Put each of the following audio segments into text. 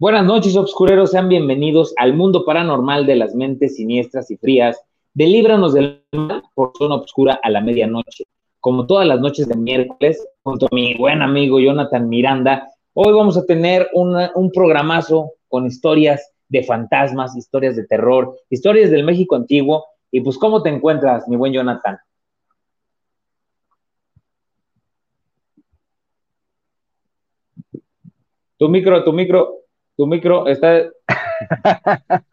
Buenas noches, obscureros. Sean bienvenidos al mundo paranormal de las mentes siniestras y frías. Delíbranos del mal por zona obscura a la medianoche. Como todas las noches de miércoles, junto a mi buen amigo Jonathan Miranda, hoy vamos a tener un programazo con historias de fantasmas, historias de terror, historias del México antiguo. Y pues, ¿cómo te encuentras, mi buen Jonathan? Tu micro, tu micro. Tu micro está.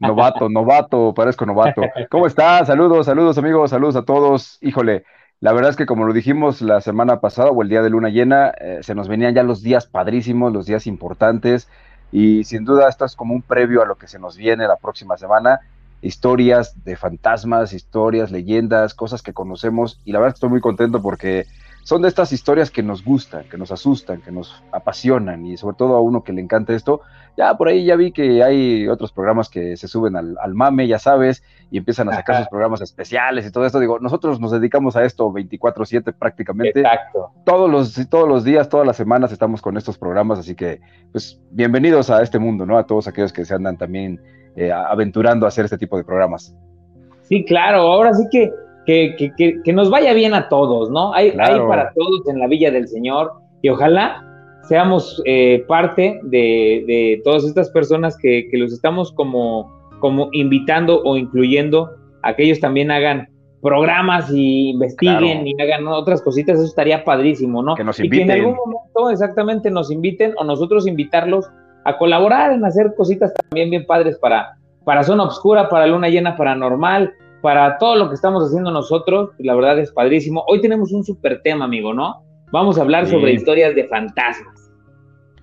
novato, novato, parezco novato. ¿Cómo estás? Saludos, saludos amigos, saludos a todos. Híjole, la verdad es que como lo dijimos la semana pasada o el día de luna llena, eh, se nos venían ya los días padrísimos, los días importantes y sin duda esto es como un previo a lo que se nos viene la próxima semana. Historias de fantasmas, historias, leyendas, cosas que conocemos y la verdad estoy muy contento porque son de estas historias que nos gustan, que nos asustan, que nos apasionan y sobre todo a uno que le encanta esto. Ya por ahí ya vi que hay otros programas que se suben al, mame, ya sabes, y empiezan a sacar sus programas especiales y todo esto. Digo, nosotros nos dedicamos a esto 24/7 prácticamente. Exacto. Todos los, todos los días, todas las semanas estamos con estos programas, así que pues bienvenidos a este mundo, ¿no? A todos aquellos que se andan también eh, aventurando a hacer este tipo de programas. Sí, claro, ahora sí que que, que, que, nos vaya bien a todos, ¿no? Hay, hay, para todos en la Villa del Señor y ojalá seamos eh, parte de, de, todas estas personas que, que, los estamos como, como invitando o incluyendo a que ellos también hagan programas y investiguen y hagan otras cositas, eso estaría padrísimo, ¿no? Que nos inviten. Y que en algún momento exactamente nos inviten o nosotros invitarlos a colaborar en hacer cositas también bien padres para, para Zona Obscura, para Luna Llena Paranormal, para todo lo que estamos haciendo nosotros, la verdad es padrísimo. Hoy tenemos un súper tema, amigo, ¿no? Vamos a hablar sobre historias de fantasmas.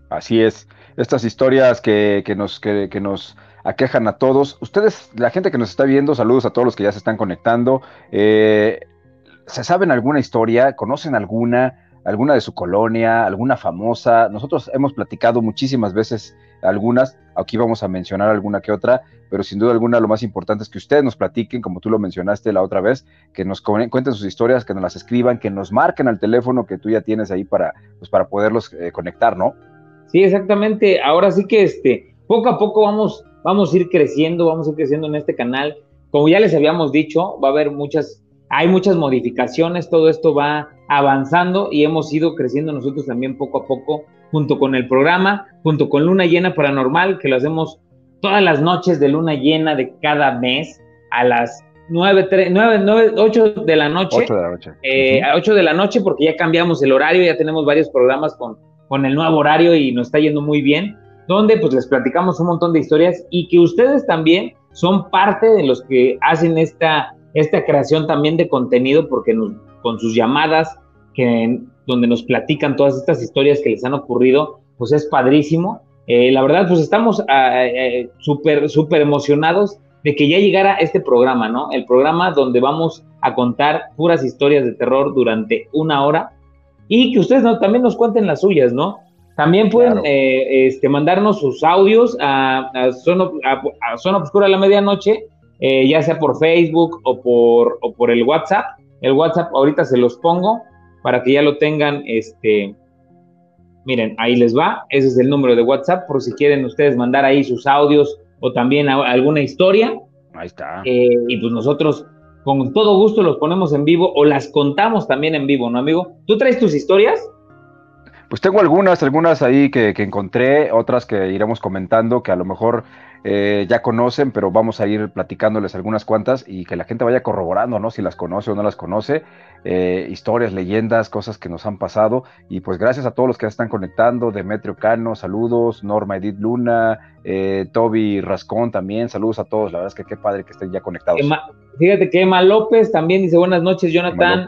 Así es, estas historias que, nos, que, nos aquejan a todos. Ustedes, la gente que nos está viendo, saludos a todos los que ya se están conectando. Eh, ¿Se saben alguna historia? ¿Conocen alguna? alguna de su colonia, alguna famosa. Nosotros hemos platicado muchísimas veces algunas, aquí vamos a mencionar alguna que otra, pero sin duda alguna lo más importante es que ustedes nos platiquen, como tú lo mencionaste la otra vez, que nos cuenten sus historias, que nos las escriban, que nos marquen al teléfono que tú ya tienes ahí para, pues, para poderlos eh, conectar, ¿no? Sí, exactamente. Ahora sí que este, poco a poco vamos, vamos a ir creciendo, vamos a ir creciendo en este canal. Como ya les habíamos dicho, va a haber muchas hay muchas modificaciones, todo esto va avanzando y hemos ido creciendo nosotros también poco a poco junto con el programa, junto con Luna Llena Paranormal, que lo hacemos todas las noches de Luna Llena de cada mes a las 9, 3, 9, 8 de la noche. 8 de la noche. Eh, 8 de la noche porque ya cambiamos el horario, ya tenemos varios programas con, con el nuevo horario y nos está yendo muy bien, donde pues les platicamos un montón de historias y que ustedes también son parte de los que hacen esta esta creación también de contenido, porque con sus llamadas, que, donde nos platican todas estas historias que les han ocurrido, pues es padrísimo. Eh, la verdad, pues estamos ah, eh, súper, súper emocionados de que ya llegara este programa, ¿no? El programa donde vamos a contar puras historias de terror durante una hora y que ustedes también nos cuenten las suyas, ¿no? También pueden eh, este, mandarnos sus audios a, a, Zona, a, Zona Obscura a la Medianoche eh, ya sea por Facebook o por, o por el WhatsApp. El WhatsApp ahorita se los pongo para que ya lo tengan, este, miren, ahí les va, ese es el número de WhatsApp por si quieren ustedes mandar ahí sus audios o también alguna historia. Ahí está. Eh, y pues nosotros con todo gusto los ponemos en vivo o las contamos también en vivo, ¿no, amigo? ¿Tú traes tus historias? Pues tengo algunas, algunas ahí que, que encontré, otras que iremos comentando, que a lo mejor eh, ya conocen, pero vamos a ir platicándoles algunas cuantas y que la gente vaya corroborando, ¿no? Si las conoce o no las conoce, eh, historias, leyendas, cosas que nos han pasado. Y pues gracias a todos los que ya están conectando, Demetrio Cano, saludos, Norma Edith Luna, eh, Toby Rascón también, saludos a todos, la verdad es que qué padre que estén ya conectados. fíjate que Emma López también dice buenas noches, Jonathan.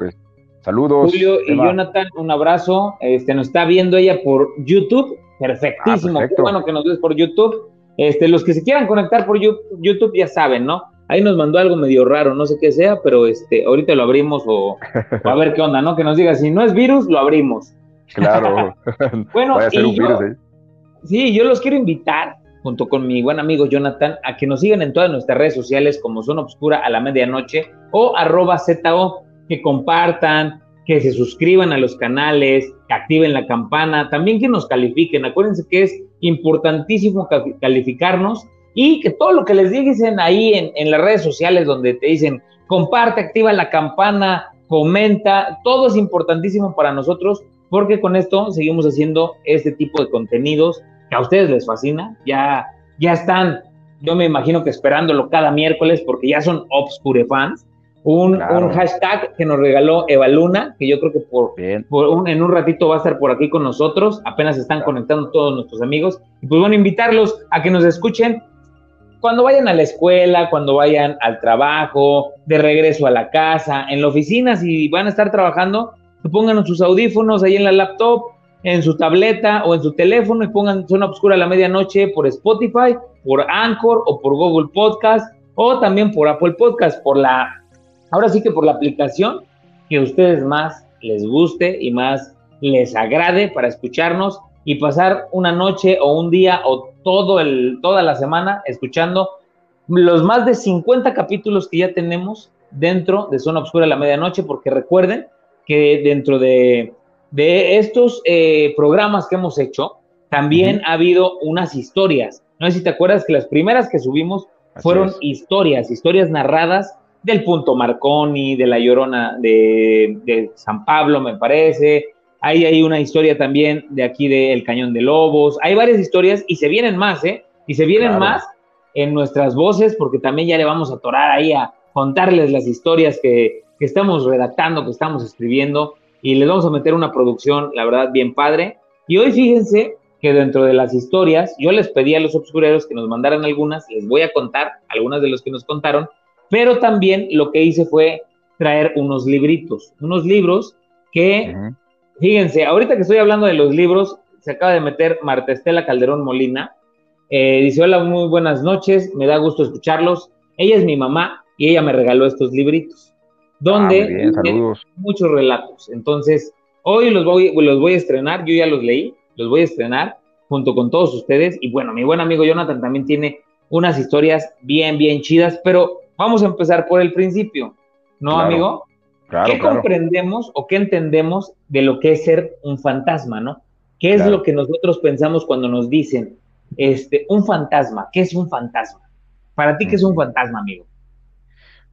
Saludos. Julio y Jonathan, un abrazo. Este, nos está viendo ella por YouTube. Perfectísimo. Ah, qué bueno que nos ves por YouTube. Este, los que se quieran conectar por YouTube ya saben, ¿no? Ahí nos mandó algo medio raro, no sé qué sea, pero este, ahorita lo abrimos o, a ver qué onda, ¿no? Que nos diga, si no es virus, lo abrimos. Claro. bueno, y yo, sí, yo los quiero invitar, junto con mi buen amigo Jonathan, a que nos sigan en todas nuestras redes sociales como Zona Obscura a la medianoche o arroba ZO, que compartan, que se suscriban a los canales, que activen la campana, también que nos califiquen. Acuérdense que es importantísimo calificarnos y que todo lo que les dicen ahí en, en las redes sociales donde te dicen comparte, activa la campana, comenta, todo es importantísimo para nosotros porque con esto seguimos haciendo este tipo de contenidos que a ustedes les fascina, ya, ya están, yo me imagino que esperándolo cada miércoles porque ya son Obscure fans. Un, hashtag que nos regaló Eva Luna, que yo creo que por, en un ratito va a estar por aquí con nosotros, apenas están conectando todos nuestros amigos. Y pues bueno, invitarlos a que nos escuchen cuando vayan a la escuela, cuando vayan al trabajo, de regreso a la casa, en la oficina, si van a estar trabajando, pongan sus audífonos ahí en la laptop, en su tableta o en su teléfono y pongan Zona Obscura a la medianoche por Spotify, por Anchor o por Google Podcast o también por Apple Podcast, por la, ahora sí que por la aplicación que a ustedes más les guste y más les agrade para escucharnos y pasar una noche o un día o todo el, toda la semana escuchando los más de 50 capítulos que ya tenemos dentro de Zona Obscura a la medianoche, porque recuerden que dentro de, estos eh, programas que hemos hecho, también ha habido unas historias. No sé si te acuerdas que las primeras que subimos fueron historias, historias narradas del punto Marconi, de la Llorona de, San Pablo, me parece. Ahí hay una historia también de aquí del Cañón de Lobos. Hay varias historias y se vienen más, ¿eh? Y se vienen más en nuestras voces porque también ya le vamos a atorar ahí a contarles las historias que, que estamos redactando, que estamos escribiendo y les vamos a meter una producción, la verdad, bien padre. Y hoy fíjense que dentro de las historias, yo les pedí a los obscureros que nos mandaran algunas, les voy a contar algunas de los que nos contaron, pero también lo que hice fue traer unos libritos, unos libros que, fíjense, ahorita que estoy hablando de los libros, se acaba de meter Marta Estela Calderón Molina, eh, dice, hola, muy buenas noches, me da gusto escucharlos, ella es mi mamá y ella me regaló estos libritos donde ah, muchos relatos. Entonces, hoy los voy, los voy a estrenar, yo ya los leí, los voy a estrenar junto con todos ustedes. Y bueno, mi buen amigo Jonathan también tiene unas historias bien, bien chidas, pero vamos a empezar por el principio, ¿no, amigo? ¿Qué comprendemos o qué entendemos de lo que es ser un fantasma, no? ¿Qué es lo que nosotros pensamos cuando nos dicen, este, un fantasma? ¿Qué es un fantasma? Para ti, ¿qué es un fantasma, amigo?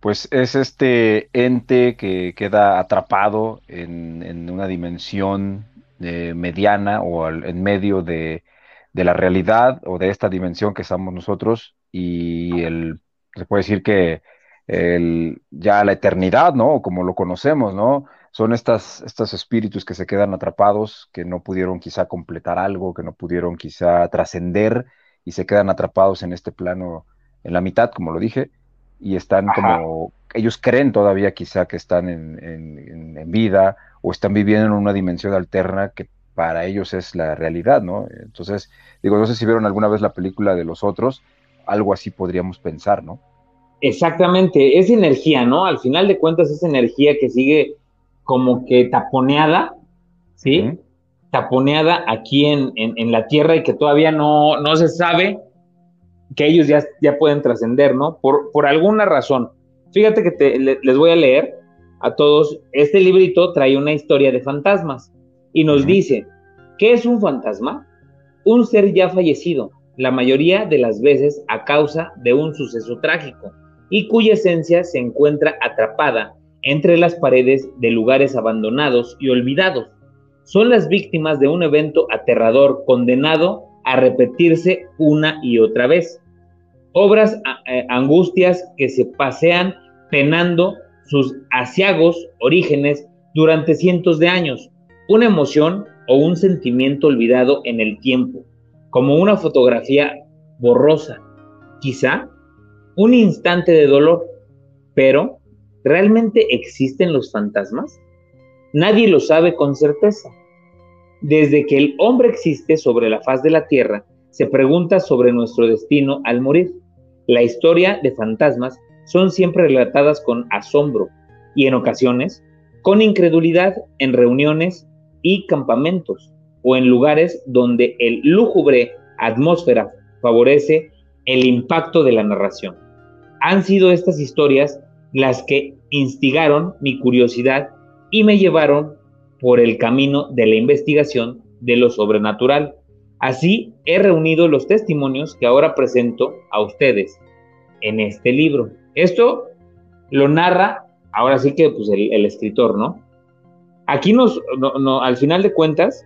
pues es este ente que queda atrapado en, una dimensión eh, mediana o en medio de, la realidad o de esta dimensión que estamos nosotros y el, se puede decir que el, ya la eternidad, ¿no? Como lo conocemos, ¿no? Son estas, estos espíritus que se quedan atrapados, que no pudieron quizá completar algo, que no pudieron quizá trascender y se quedan atrapados en este plano en la mitad, como lo dije, y están como, ellos creen todavía quizá que están en, vida o están viviendo en una dimensión alterna que para ellos es la realidad, ¿no? Entonces, digo, no sé si vieron alguna vez la película de los otros, algo así podríamos pensar, ¿no? Exactamente, es energía, ¿no? Al final de cuentas es energía que sigue como que taponeada, ¿sí? Taponeada aquí en, en, la Tierra y que todavía no, no se sabe que ellos ya, ya pueden trascender, ¿no? Por, por alguna razón. Fíjate que les voy a leer a todos. Este librito trae una historia de fantasmas y nos dice, ¿qué es un fantasma? Un ser ya fallecido, la mayoría de las veces a causa de un suceso trágico y cuya esencia se encuentra atrapada entre las paredes de lugares abandonados y olvidados. Son las víctimas de un evento aterrador condenado a repetirse una y otra vez. Obras eh, angustias que se pasean penando sus asiagos orígenes durante cientos de años, una emoción o un sentimiento olvidado en el tiempo, como una fotografía borrosa, quizá un instante de dolor, pero ¿realmente existen los fantasmas? Nadie lo sabe con certeza. Desde que el hombre existe sobre la faz de la tierra, se pregunta sobre nuestro destino al morir. La historia de fantasmas son siempre relatadas con asombro y en ocasiones con incredulidad en reuniones y campamentos o en lugares donde el lúgubre atmósfera favorece el impacto de la narración. Han sido estas historias las que instigaron mi curiosidad y me llevaron por el camino de la investigación de lo sobrenatural. Así he reunido los testimonios que ahora presento a ustedes en este libro. Esto lo narra, ahora sí que pues, el, escritor, ¿no? Aquí nos, al final de cuentas,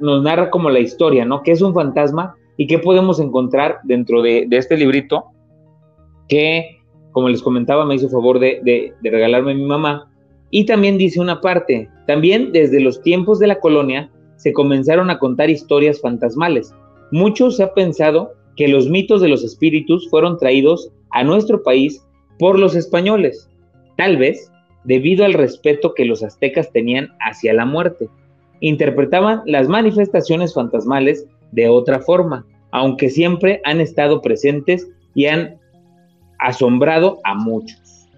nos narra como la historia, ¿no? ¿Qué es un fantasma y qué podemos encontrar dentro de, este librito que, como les comentaba, me hizo favor de, regalarme mi mamá. Y también dice una parte, también desde los tiempos de la colonia se comenzaron a contar historias fantasmales. Mucho se ha pensado que los mitos de los espíritus fueron traídos a nuestro país por los españoles, tal vez debido al respeto que los aztecas tenían hacia la muerte. Interpretaban las manifestaciones fantasmales de otra forma, aunque siempre han estado presentes y han asombrado a muchos.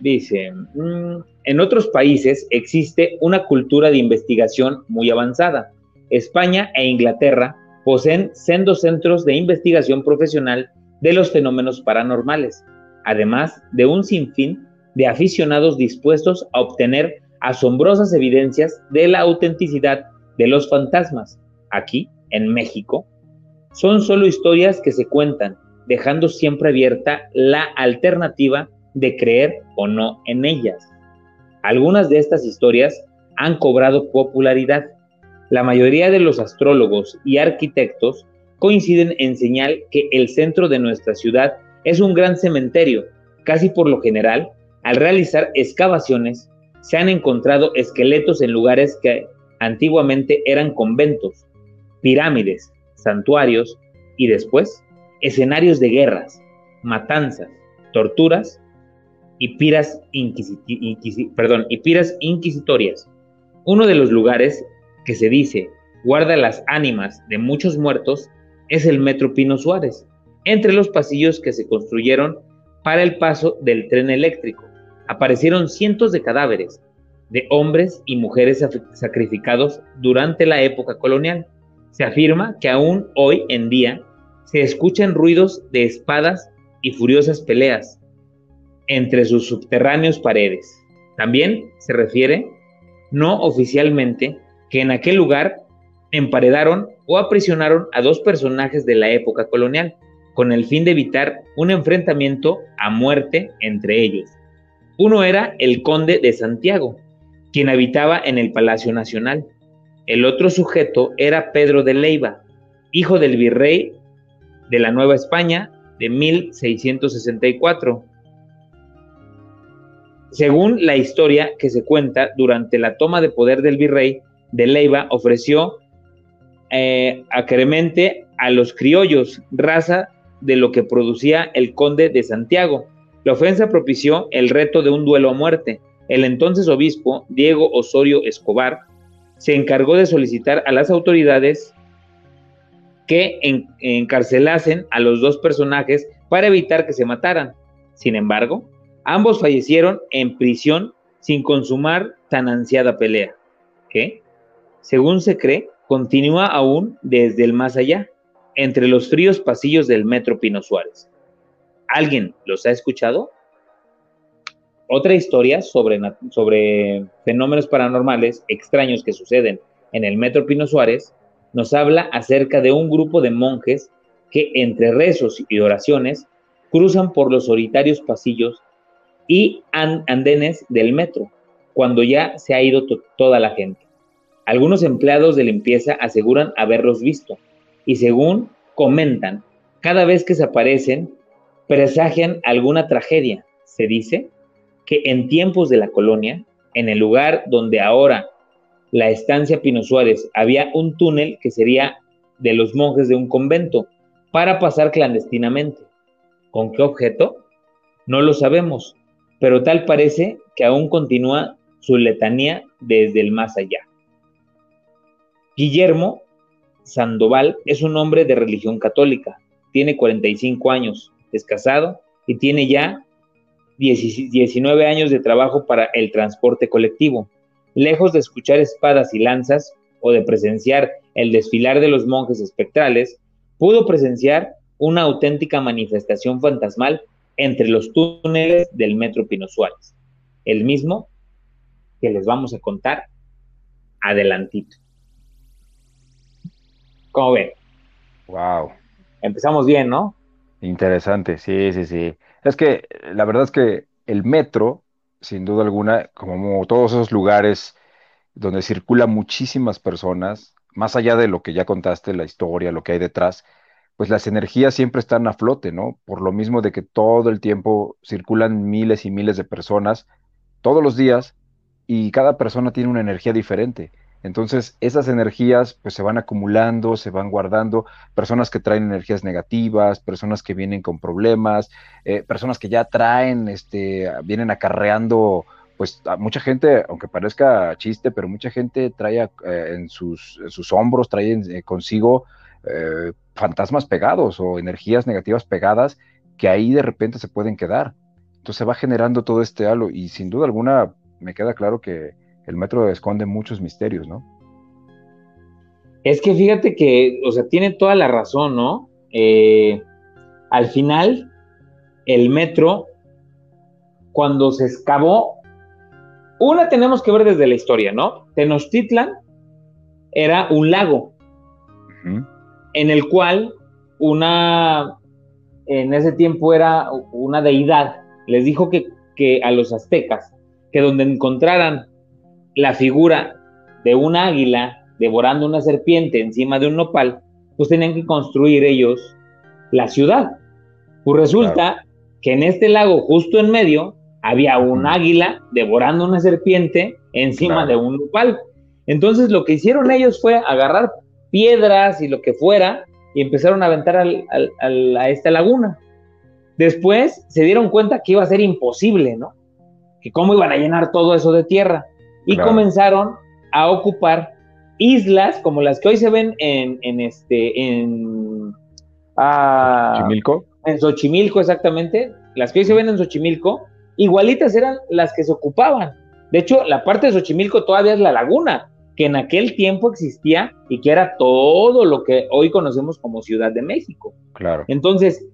Dice, mm, en otros países existe una cultura de investigación muy avanzada. España e Inglaterra poseen sendos centros de investigación profesional de los fenómenos paranormales, además de un sinfín de aficionados dispuestos a obtener asombrosas evidencias de la autenticidad de los fantasmas. Aquí, en México, son solo historias que se cuentan, dejando siempre abierta la alternativa de creer o no en ellas. Algunas de estas historias han cobrado popularidad. La mayoría de los astrólogos y arquitectos coinciden en señal que el centro de nuestra ciudad es un gran cementerio. Casi por lo general, al realizar excavaciones, se han encontrado esqueletos en lugares que antiguamente eran conventos, pirámides, santuarios y después escenarios de guerras, matanzas, torturas y piras, inquisitorias. Uno de los lugares que se dice guarda las ánimas de muchos muertos es el Metro Pino Suárez, entre los pasillos que se construyeron para el paso del tren eléctrico. Aparecieron cientos de cadáveres de hombres y mujeres sacrificados durante la época colonial. Se afirma que aún hoy en día se escuchan ruidos de espadas y furiosas peleas entre sus subterráneos paredes. También se refiere, no oficialmente, que en aquel lugar emparedaron o aprisionaron a dos personajes de la época colonial, con el fin de evitar un enfrentamiento a muerte entre ellos. Uno era el conde de Santiago, quien habitaba en el Palacio Nacional. El otro sujeto era Pedro de Leiva, hijo del virrey de la Nueva España de 1664, según la historia que se cuenta, durante la toma de poder del virrey de Leiva ofreció eh, acremente a los criollos, raza de lo que producía el conde de Santiago. La ofensa propició el reto de un duelo a muerte. El entonces obispo, Diego Osorio Escobar, se encargó de solicitar a las autoridades que encarcelasen a los dos personajes para evitar que se mataran. Sin embargo, Ambos fallecieron en prisión sin consumar tan ansiada pelea, que, según se cree, continúa aún desde el más allá, entre los fríos pasillos del Metro Pino Suárez. ¿Alguien los ha escuchado? Otra historia sobre, sobre fenómenos paranormales extraños que suceden en el Metro Pino Suárez nos habla acerca de un grupo de monjes que entre rezos y oraciones cruzan por los solitarios pasillos y andenes del metro, cuando ya se ha ido toda la gente. Algunos empleados de limpieza aseguran haberlos visto y según comentan, cada vez que se aparecen, presagian alguna tragedia. Se dice que en tiempos de la colonia, en el lugar donde ahora la estancia Pino Suárez, había un túnel que sería de los monjes de un convento para pasar clandestinamente. ¿Con qué objeto? No lo sabemos, pero tal parece que aún continúa su letanía desde el más allá. Guillermo Sandoval es un hombre de religión católica, tiene 45 años, es casado y tiene ya 19 años de trabajo para el transporte colectivo. Lejos de escuchar espadas y lanzas o de presenciar el desfilar de los monjes espectrales, pudo presenciar una auténtica manifestación fantasmal entre los túneles del Metro Pino Suárez. El mismo que les vamos a contar adelantito. ¿Cómo ven? Wow. Empezamos bien, ¿no? Interesante, sí, sí, sí. Es que la verdad es que el metro, sin duda alguna, como todos esos lugares donde circulan muchísimas personas, más allá de lo que ya contaste, la historia, lo que hay detrás, pues las energías siempre están a flote, ¿no? Por lo mismo de que todo el tiempo circulan miles y miles de personas todos los días y cada persona tiene una energía diferente. Entonces, esas energías pues se van acumulando, se van guardando, personas que traen energías negativas, personas que vienen con problemas, eh, personas que ya traen, este, vienen acarreando, pues mucha gente, aunque parezca chiste, pero mucha gente trae eh, en, sus, sus, hombros, trae eh, consigo fantasmas pegados o energías negativas pegadas que ahí de repente se pueden quedar. Entonces se va generando todo este halo y sin duda alguna me queda claro que el metro esconde muchos misterios, ¿no? Es que fíjate que, o sea, tiene toda la razón, ¿no? Eh, al final, el metro, cuando se excavó, una tenemos que ver desde la historia, ¿no? Tenochtitlan era un lago en el cual una, en ese tiempo era una deidad, les dijo que, que a los aztecas, que donde encontraran la figura de un águila devorando una serpiente encima de un nopal, pues tenían que construir ellos la ciudad. Pues resulta que en este lago, justo en medio, había un águila devorando una serpiente encima de un nopal. Entonces lo que hicieron ellos fue agarrar piedras y lo que fuera y empezaron a aventar a esta laguna. Después se dieron cuenta que iba a ser imposible, ¿no? Que cómo iban a llenar todo eso de tierra y comenzaron a ocupar islas como las que hoy se ven en, en este, en ah, Xochimilco. En Xochimilco, exactamente. Las que hoy se ven en Xochimilco, igualitas eran las que se ocupaban. De hecho, la parte de Xochimilco todavía es la laguna, que en aquel tiempo existía y que era todo lo que hoy conocemos como Ciudad de México. Claro. Entonces,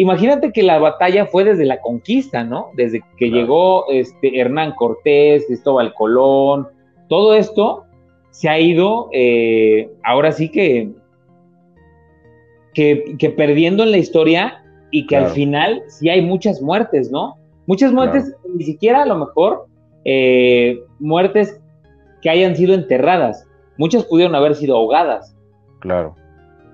imagínate que la batalla fue desde la conquista, ¿no? Desde que llegó este Hernán Cortés, Cristóbal Colón, todo esto se ha ido eh, ahora sí que, que, perdiendo en la historia y que al final sí hay muchas muertes, ¿no? Muchas muertes, ni siquiera a lo mejor eh, muertes que hayan sido enterradas, muchas pudieron haber sido ahogadas. Claro.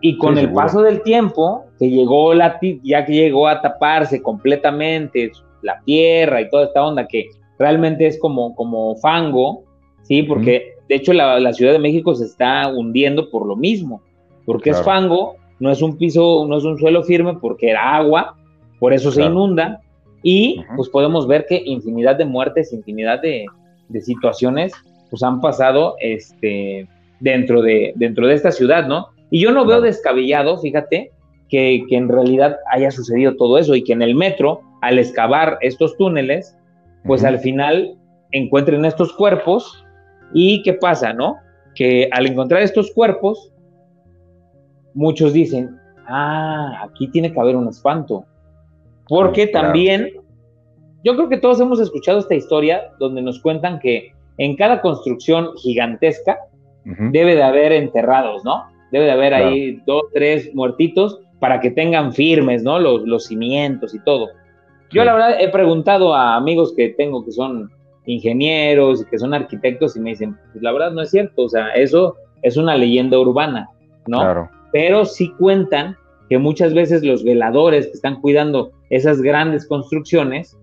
Y con el paso del tiempo, que llegó la ya que llegó a taparse completamente la tierra y toda esta onda que realmente es como, como fango, ¿sí? Porque de hecho la, Ciudad de México se está hundiendo por lo mismo, porque es fango, no es un piso, no es un suelo firme porque era agua, por eso se inunda y pues podemos ver que infinidad de muertes, infinidad de, de situaciones pues han pasado este, dentro, de, dentro de esta ciudad, ¿no? Y yo no veo descabellado, fíjate, que, en realidad haya sucedido todo eso y que en el metro, al excavar estos túneles, pues al final encuentren estos cuerpos y ¿qué pasa, no? Que al encontrar estos cuerpos, muchos dicen, ah, aquí tiene que haber un espanto. Porque también, yo creo que todos hemos escuchado esta historia donde nos cuentan que en cada construcción gigantesca debe de haber enterrados, ¿no? Debe de haber ahí dos, tres muertitos para que tengan firmes, ¿no? Los, los cimientos y todo. Yo la verdad he preguntado a amigos que tengo que son ingenieros y que son arquitectos y me dicen, pues la verdad no es cierto, o sea, eso es una leyenda urbana, ¿no? Claro. Pero sí cuentan que muchas veces los veladores que están cuidando esas grandes construcciones,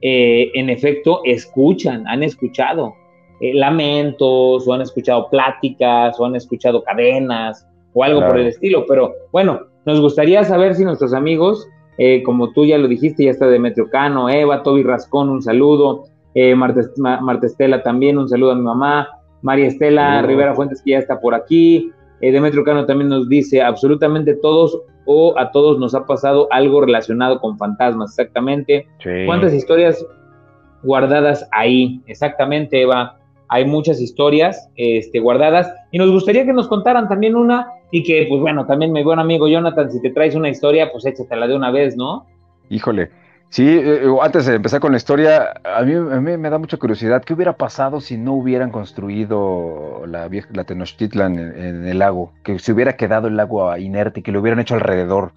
eh, en efecto, escuchan, han escuchado eh, lamentos, o han escuchado pláticas, o han escuchado cadenas, o algo por el estilo. Pero bueno, nos gustaría saber si nuestros amigos, eh, como tú ya lo dijiste, ya está Demetrio Cano, Eva, Toby Rascón, un saludo, eh, Marta, Estela también, un saludo a mi mamá, María Estela Rivera Fuentes, que ya está por aquí, eh, Demetrio Cano también nos dice, absolutamente todos o a todos nos ha pasado algo relacionado con fantasmas, exactamente. ¿Cuántas historias guardadas ahí? Exactamente, Eva. Hay muchas historias este, guardadas. Y nos gustaría que nos contaran también una y que, pues bueno, también mi buen amigo Jonathan, si te traes una historia, pues échatela de una vez, ¿no? Híjole, Sí, eh, eh, antes de empezar con la historia, a mí, me da mucha curiosidad, ¿qué hubiera pasado si no hubieran construido la, vieja, la Tenochtitlan en, el lago? Que se hubiera quedado el lago inerte y que lo hubieran hecho alrededor.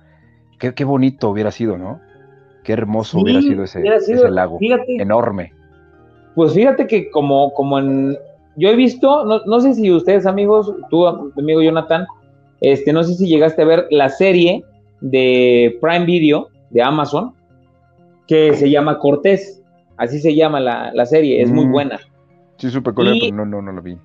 Qué, bonito hubiera sido, ¿no? Qué hermoso hubiera sido ese, lago, enorme. Pues fíjate que como, como en... Yo he visto, no, no sé si ustedes amigos, tú amigo Jonathan, este, no sé si llegaste a ver la serie de Prime Video de Amazon, que se llama Cortés. Así se llama la, serie, es muy mm. buena. Sí, supe cuál pero no, no, no la vi.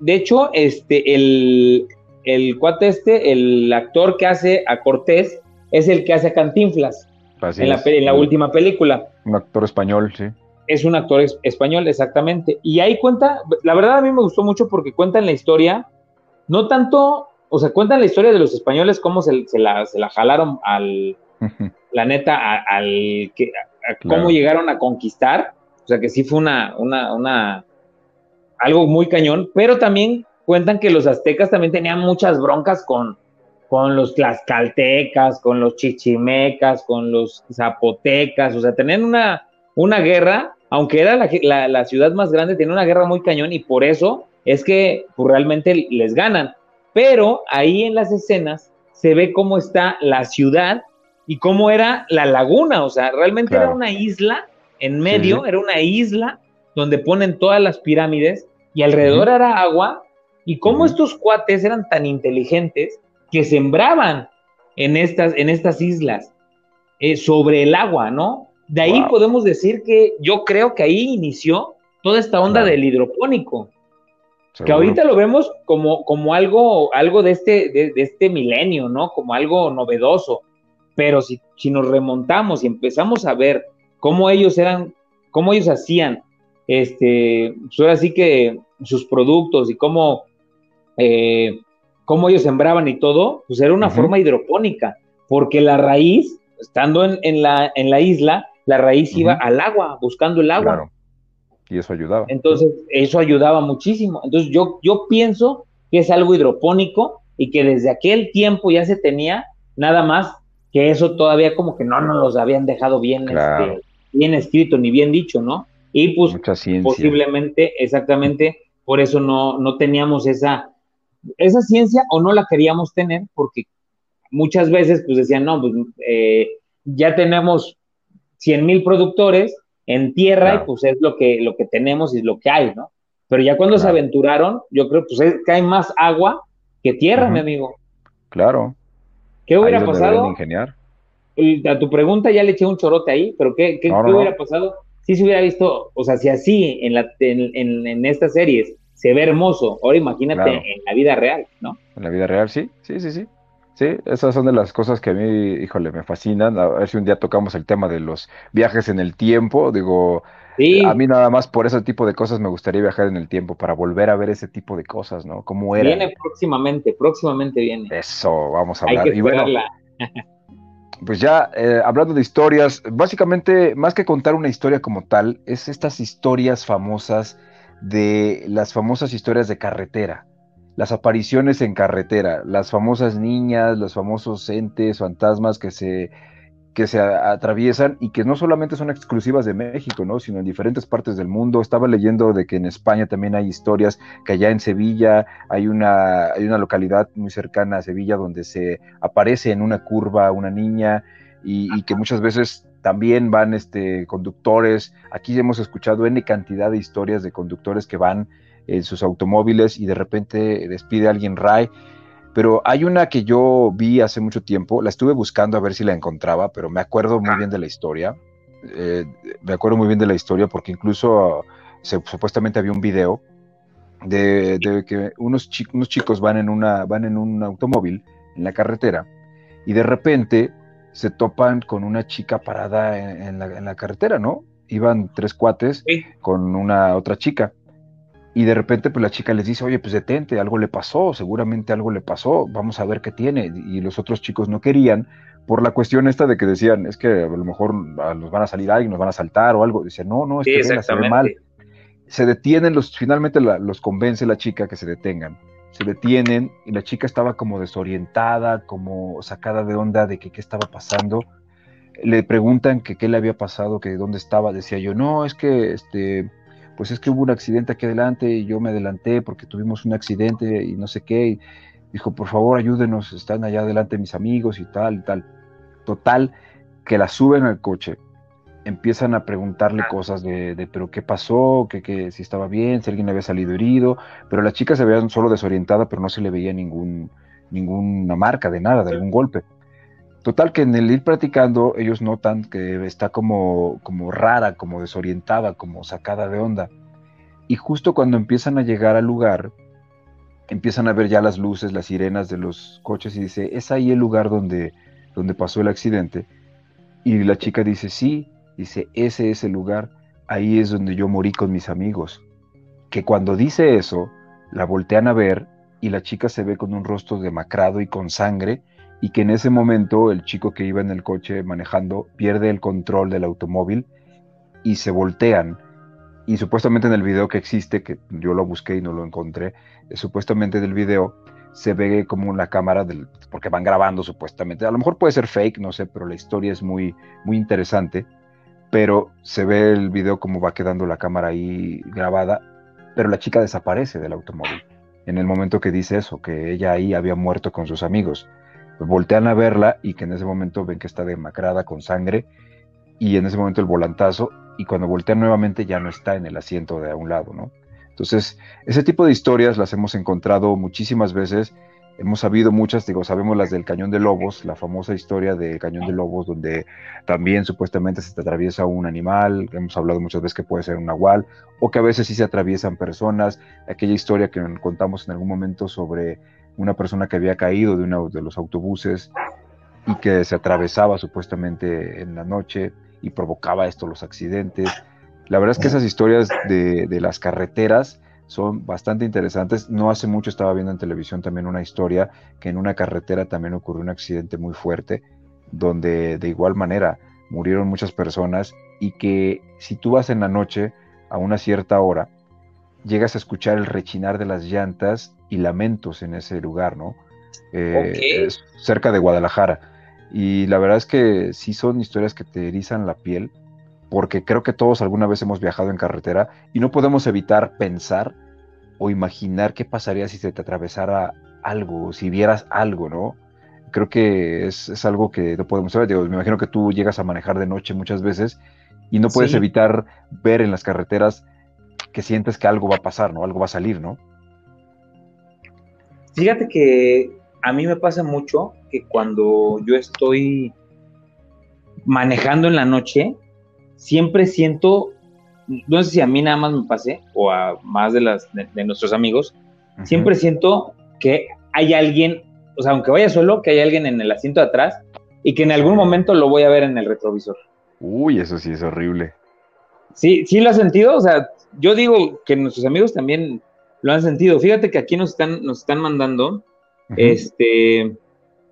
De hecho, este, el, el cuate este, el actor que hace a Cortés, es el que hace a Cantinflas en, la, en la última película. Un actor español, sí. Es un actor español, exactamente. Y ahí cuenta, la verdad a mí me gustó mucho porque cuentan la historia, no tanto, o sea, cuentan la historia de los españoles, cómo se, la, se la jalaron al, la neta, al que, cómo llegaron a conquistar, o sea que sí fue una, una, una, algo muy cañón, pero también cuentan que los aztecas también tenían muchas broncas con, con los tlaxcaltecas, con los chichimecas, con los zapotecas, o sea, tenían una, una guerra, aunque era la, la, ciudad más grande, tenía una guerra muy cañón y por eso es que pues, realmente les ganan. Pero ahí en las escenas se ve cómo está la ciudad y cómo era la laguna, o sea, realmente era una isla en medio, era una isla donde ponen todas las pirámides y alrededor era agua y cómo estos cuates eran tan inteligentes que sembraban en estas, en estas islas eh, sobre el agua, ¿no? De ahí podemos decir que yo creo que ahí inició toda esta onda del hidropónico. Que ahorita lo vemos como, como algo, algo de, este, de este milenio, ¿no? Como algo novedoso pero si, si nos remontamos y empezamos a ver cómo ellos eran, cómo ellos hacían, este, pues ahora sí que sus productos y cómo, eh, cómo ellos sembraban y todo, pues era una forma hidropónica, porque la raíz, estando en, la, en la isla, la raíz iba al agua, buscando el agua. Claro. Y eso ayudaba. Entonces, eso ayudaba muchísimo. Entonces, yo, yo pienso que es algo hidropónico y que desde aquel tiempo ya se tenía nada más que eso todavía como que no nos los habían dejado bien, este, bien escrito ni bien dicho, ¿no? Y pues posiblemente, exactamente, por eso no, no teníamos esa, esa ciencia o no la queríamos tener porque muchas veces pues decían, no, pues eh, ya tenemos 100 mil productores en tierra y pues es lo que, lo que tenemos y es lo que hay, ¿no? Pero ya cuando se aventuraron, yo creo pues es que hay más agua que tierra, mi amigo. Claro. ¿Qué hubiera pasado? a tu pregunta ya le eché un chorote ahí, pero ¿qué, qué, hubiera pasado si se hubiera visto, o sea, si así en, la, en, en, estas series se ve hermoso, ahora imagínate en la vida real, ¿no? En la vida real, sí, sí, sí, sí. Sí, esas son de las cosas que a mí, híjole, me fascinan. A ver si un día tocamos el tema de los viajes en el tiempo. Digo, a mí nada más por ese tipo de cosas me gustaría viajar en el tiempo para volver a ver ese tipo de cosas, ¿no? ¿Cómo era? Viene próximamente, próximamente viene. Eso, vamos a hablar. y bueno, pues ya eh, hablando de historias, básicamente, más que contar una historia como tal, es estas historias famosas de las famosas historias de carretera, las apariciones en carretera, las famosas niñas, los famosos entes, fantasmas que se que se atraviesan y que no solamente son exclusivas de México, ¿no? sino en diferentes partes del mundo. Estaba leyendo de que en España también hay historias, que allá en Sevilla hay una, hay una localidad muy cercana a Sevilla donde se aparece en una curva una niña y, que muchas veces también van este, conductores. Aquí hemos escuchado N cantidad de historias de conductores que van en sus automóviles y de repente despide a alguien Ray. Pero hay una que yo vi hace mucho tiempo, la estuve buscando a ver si la encontraba, pero me acuerdo muy bien de la historia. Eh, me acuerdo muy bien de la historia porque incluso supuestamente había un video de, que unos, unos chicos van en, una, van en un automóvil en la carretera y de repente se topan con una chica parada en, la, en la, carretera, ¿no? Iban tres cuates con una otra chica y de repente pues la chica les dice, oye, pues detente, algo le pasó, seguramente algo le pasó, vamos a ver qué tiene. Y los otros chicos no querían por la cuestión esta de que decían, es que a lo mejor nos van a salir alguien, nos van a saltar o algo. Dice, no, no, es que se ve mal. Se detienen, los, finalmente los convence la chica que se detengan. Se detienen y la chica estaba como desorientada, como sacada de onda de que qué estaba pasando. le preguntan que qué le había pasado, que dónde estaba, decía yo, no, es que este, pues es que hubo un accidente aquí adelante y yo me adelanté porque tuvimos un accidente y no sé qué. Y dijo, por favor, ayúdenos, están allá adelante mis amigos y tal y tal. Total, que la suben al coche, empiezan a preguntarle cosas de, de pero qué pasó, que, que, si estaba bien, si alguien había salido herido, pero la chica se veía solo desorientada, pero no se le veía ningún, ninguna marca de nada, de algún golpe. Total que en el ir practicando ellos notan que está como, como rara, como desorientada, como sacada de onda. Y justo cuando empiezan a llegar al lugar, empiezan a ver ya las luces, las sirenas de los coches y dice, es ahí el lugar donde, donde pasó el accidente. Y la chica dice, sí, dice, ese es el lugar, ahí es donde yo morí con mis amigos. Que cuando dice eso, la voltean a ver y la chica se ve con un rostro demacrado y con sangre y que en ese momento el chico que iba en el coche manejando pierde el control del automóvil y se voltean. Y supuestamente en el video que existe, que yo lo busqué y no lo encontré, eh, supuestamente del video se ve como la cámara del, porque van grabando supuestamente. A lo mejor puede ser fake, no sé, pero la historia es muy, muy interesante. Pero se ve el video como va quedando la cámara ahí grabada, pero la chica desaparece del automóvil en el momento que dice eso, que ella ahí había muerto con sus amigos voltean a verla y que en ese momento ven que está demacrada con sangre y en ese momento el volantazo y cuando voltean nuevamente ya no está en el asiento de a un lado, ¿no? Entonces, ese tipo de historias las hemos encontrado muchísimas veces, hemos sabido muchas, digo, sabemos las del Cañón de Lobos, la famosa historia del Cañón de Lobos, donde también supuestamente se te atraviesa un animal, hemos hablado muchas veces que puede ser un nahual, o que a veces sí se atraviesan personas, aquella historia que contamos en algún momento sobre una persona que había caído de uno de los autobuses y que se atravesaba supuestamente en la noche y provocaba esto los accidentes. La verdad es que esas historias de, de, las carreteras son bastante interesantes. No hace mucho estaba viendo en televisión también una historia que en una carretera también ocurrió un accidente muy fuerte, donde de igual manera murieron muchas personas y que si tú vas en la noche a una cierta hora, llegas a escuchar el rechinar de las llantas y lamentos en ese lugar, ¿no? Eh, cerca de Guadalajara. Y la verdad es que sí son historias que te erizan la piel, porque creo que todos alguna vez hemos viajado en carretera y no podemos evitar pensar o imaginar qué pasaría si se te atravesara algo, si vieras algo, ¿no? Creo que es, algo que no podemos saber. me imagino que tú llegas a manejar de noche muchas veces y no puedes evitar ver en las carreteras que sientes que algo va a pasar, ¿no? Algo va a salir, ¿no? Fíjate que a mí me pasa mucho que cuando yo estoy manejando en la noche, siempre siento, no sé si a mí nada más me pase, o a más de, las, de, nuestros amigos, siempre siento que hay alguien, o sea, aunque vaya solo, que hay alguien en el asiento de atrás y que en algún momento lo voy a ver en el retrovisor. Uy, eso sí es horrible. Sí, sí lo has sentido, o sea, yo digo que nuestros amigos también lo han sentido. Fíjate que aquí nos están, nos están mandando, este,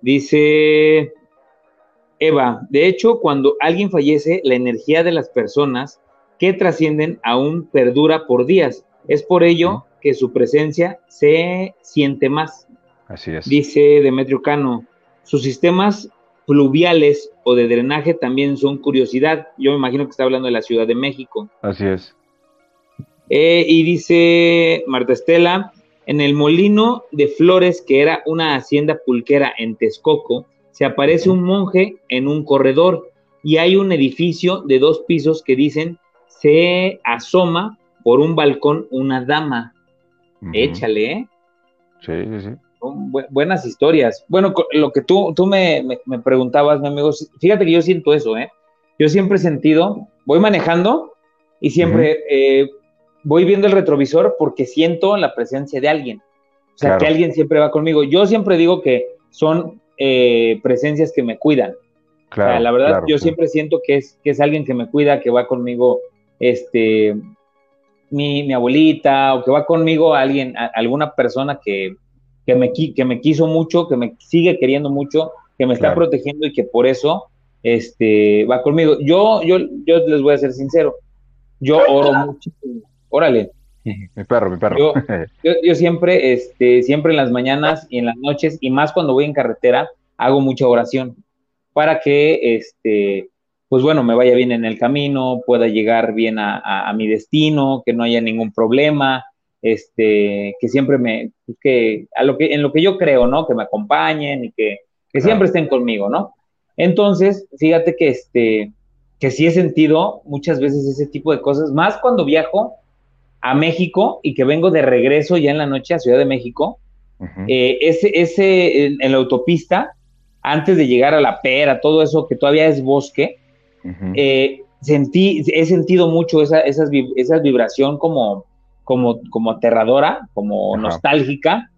dice Eva, de hecho, cuando alguien fallece, la energía de las personas que trascienden aún perdura por días. Es por ello que su presencia se siente más. Así es. Dice Demetrio Cano, sus sistemas pluviales o de drenaje también son curiosidad. Yo me imagino que está hablando de la Ciudad de México. Así es. Eh, y dice Marta Estela, en el molino de flores, que era una hacienda pulquera en Texcoco, se aparece un monje en un corredor y hay un edificio de dos pisos que dicen se asoma por un balcón una dama. Échale, ¿eh? Sí, sí, sí. buenas historias. Bueno, lo que tú, tú me, preguntabas, mi amigo, fíjate que yo siento eso, ¿eh? Yo siempre he sentido, voy manejando y siempre voy viendo el retrovisor porque siento la presencia de alguien. O sea, que alguien siempre va conmigo. Yo siempre digo que son eh, presencias que me cuidan. Claro, o sea, la verdad, yo siempre siento que es, que es alguien que me cuida, que va conmigo, este, mi, abuelita, o que va conmigo alguien, alguna persona que, que, me, que me quiso mucho, que me sigue queriendo mucho, que me está protegiendo y que por eso este, va conmigo. Yo, yo, yo les voy a ser sincero, yo oro muchísimo órale. Mi perro, mi perro. Yo, siempre, este, siempre en las mañanas y en las noches, y más cuando voy en carretera, hago mucha oración para que este, pues bueno, me vaya bien en el camino, pueda llegar bien a, mi destino, que no haya ningún problema, este, que siempre me, pues que, a lo que, en lo que yo creo, ¿no? Que me acompañen y que, que siempre estén conmigo, ¿no? Entonces, fíjate que este, que sí he sentido muchas veces ese tipo de cosas, más cuando viajo a México y que vengo de regreso ya en la noche a Ciudad de México, eh, ese, ese en, la autopista, antes de llegar a la pera, todo eso que todavía es bosque, eh, sentí, he sentido mucho esa, esas, esa vibración como, como, como aterradora, como nostálgica,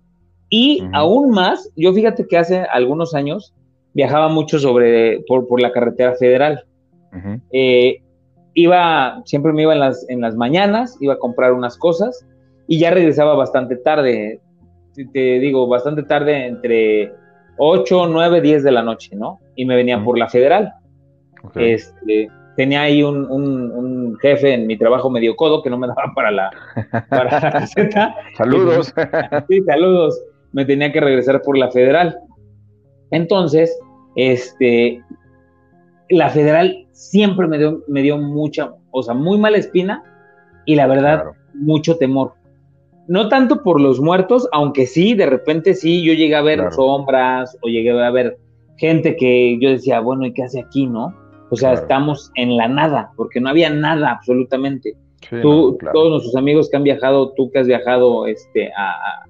y aún más, yo fíjate que hace algunos años viajaba mucho sobre, por, por la carretera federal. Eh, iba, siempre me iba en las, en las mañanas, iba a comprar unas cosas y ya regresaba bastante tarde, te digo, bastante tarde, entre 8, 9, 10 de la noche, ¿no? Y me venía por la federal. Este, tenía ahí un, jefe en mi trabajo medio codo que no me daba para la, para la caseta. saludos. sí, saludos. Me tenía que regresar por la federal. Entonces, este, la federal siempre me dio, me dio mucha, o sea, muy mala espina y la verdad, mucho temor. No tanto por los muertos, aunque sí, de repente sí, yo llegué a ver sombras o llegué a ver gente que yo decía, bueno, ¿y qué hace aquí, no? O sea, estamos en la nada, porque no había nada absolutamente. tú, todos nuestros amigos que han viajado, tú que has viajado este, a,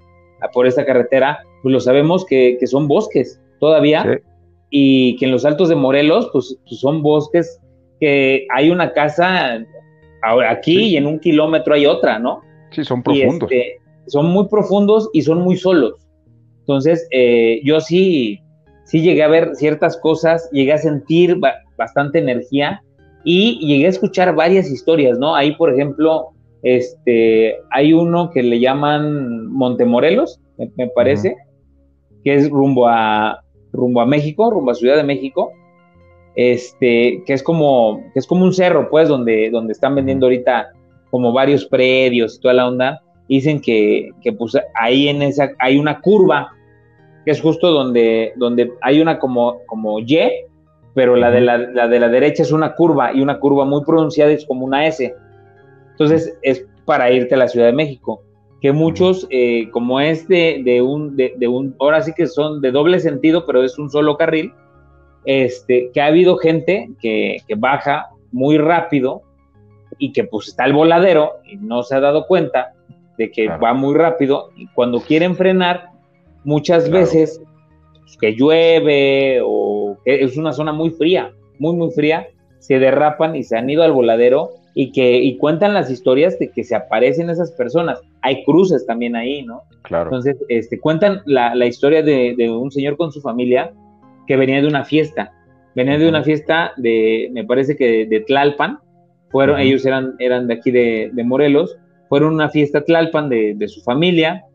por esta carretera, pues lo sabemos que, que son bosques todavía y que en los altos de Morelos, pues, pues, son bosques que hay una casa aquí y en un kilómetro hay otra, ¿no? Sí, son profundos. Este, son muy profundos y son muy solos. Entonces, eh, yo sí, sí llegué a ver ciertas cosas, llegué a sentir bastante energía y llegué a escuchar varias historias, ¿no? Ahí, por ejemplo, este, hay uno que le llaman Montemorelos, me, me parece, que es rumbo a, rumbo a México, rumbo a Ciudad de México, este, que es como, que es como un cerro, pues, donde, donde están vendiendo ahorita como varios predios y toda la onda. Dicen que, que pues ahí en esa hay una curva, que es justo donde, donde hay una como, como Y, pero la de la, la de la derecha es una curva y una curva muy pronunciada es como una S. Entonces es para irte a la Ciudad de México que muchos, eh, como es de, un, de, un, ahora sí que son de doble sentido, pero es un solo carril, este, que ha habido gente que, baja muy rápido y que pues está el voladero y no se ha dado cuenta de que va muy rápido y cuando quieren frenar, muchas veces pues, que llueve o que es una zona muy fría, muy, muy fría, se derrapan y se han ido al voladero y que y cuentan las historias de que se aparecen esas personas. Hay cruces también ahí, ¿no? Claro. Entonces, este, cuentan la, la historia de, de, un señor con su familia que venía de una fiesta. Venía de una fiesta de, me parece que de, Tlalpan. Fueron, ellos eran, eran de aquí de, de Morelos. Fueron a una fiesta Tlalpan de, de su familia.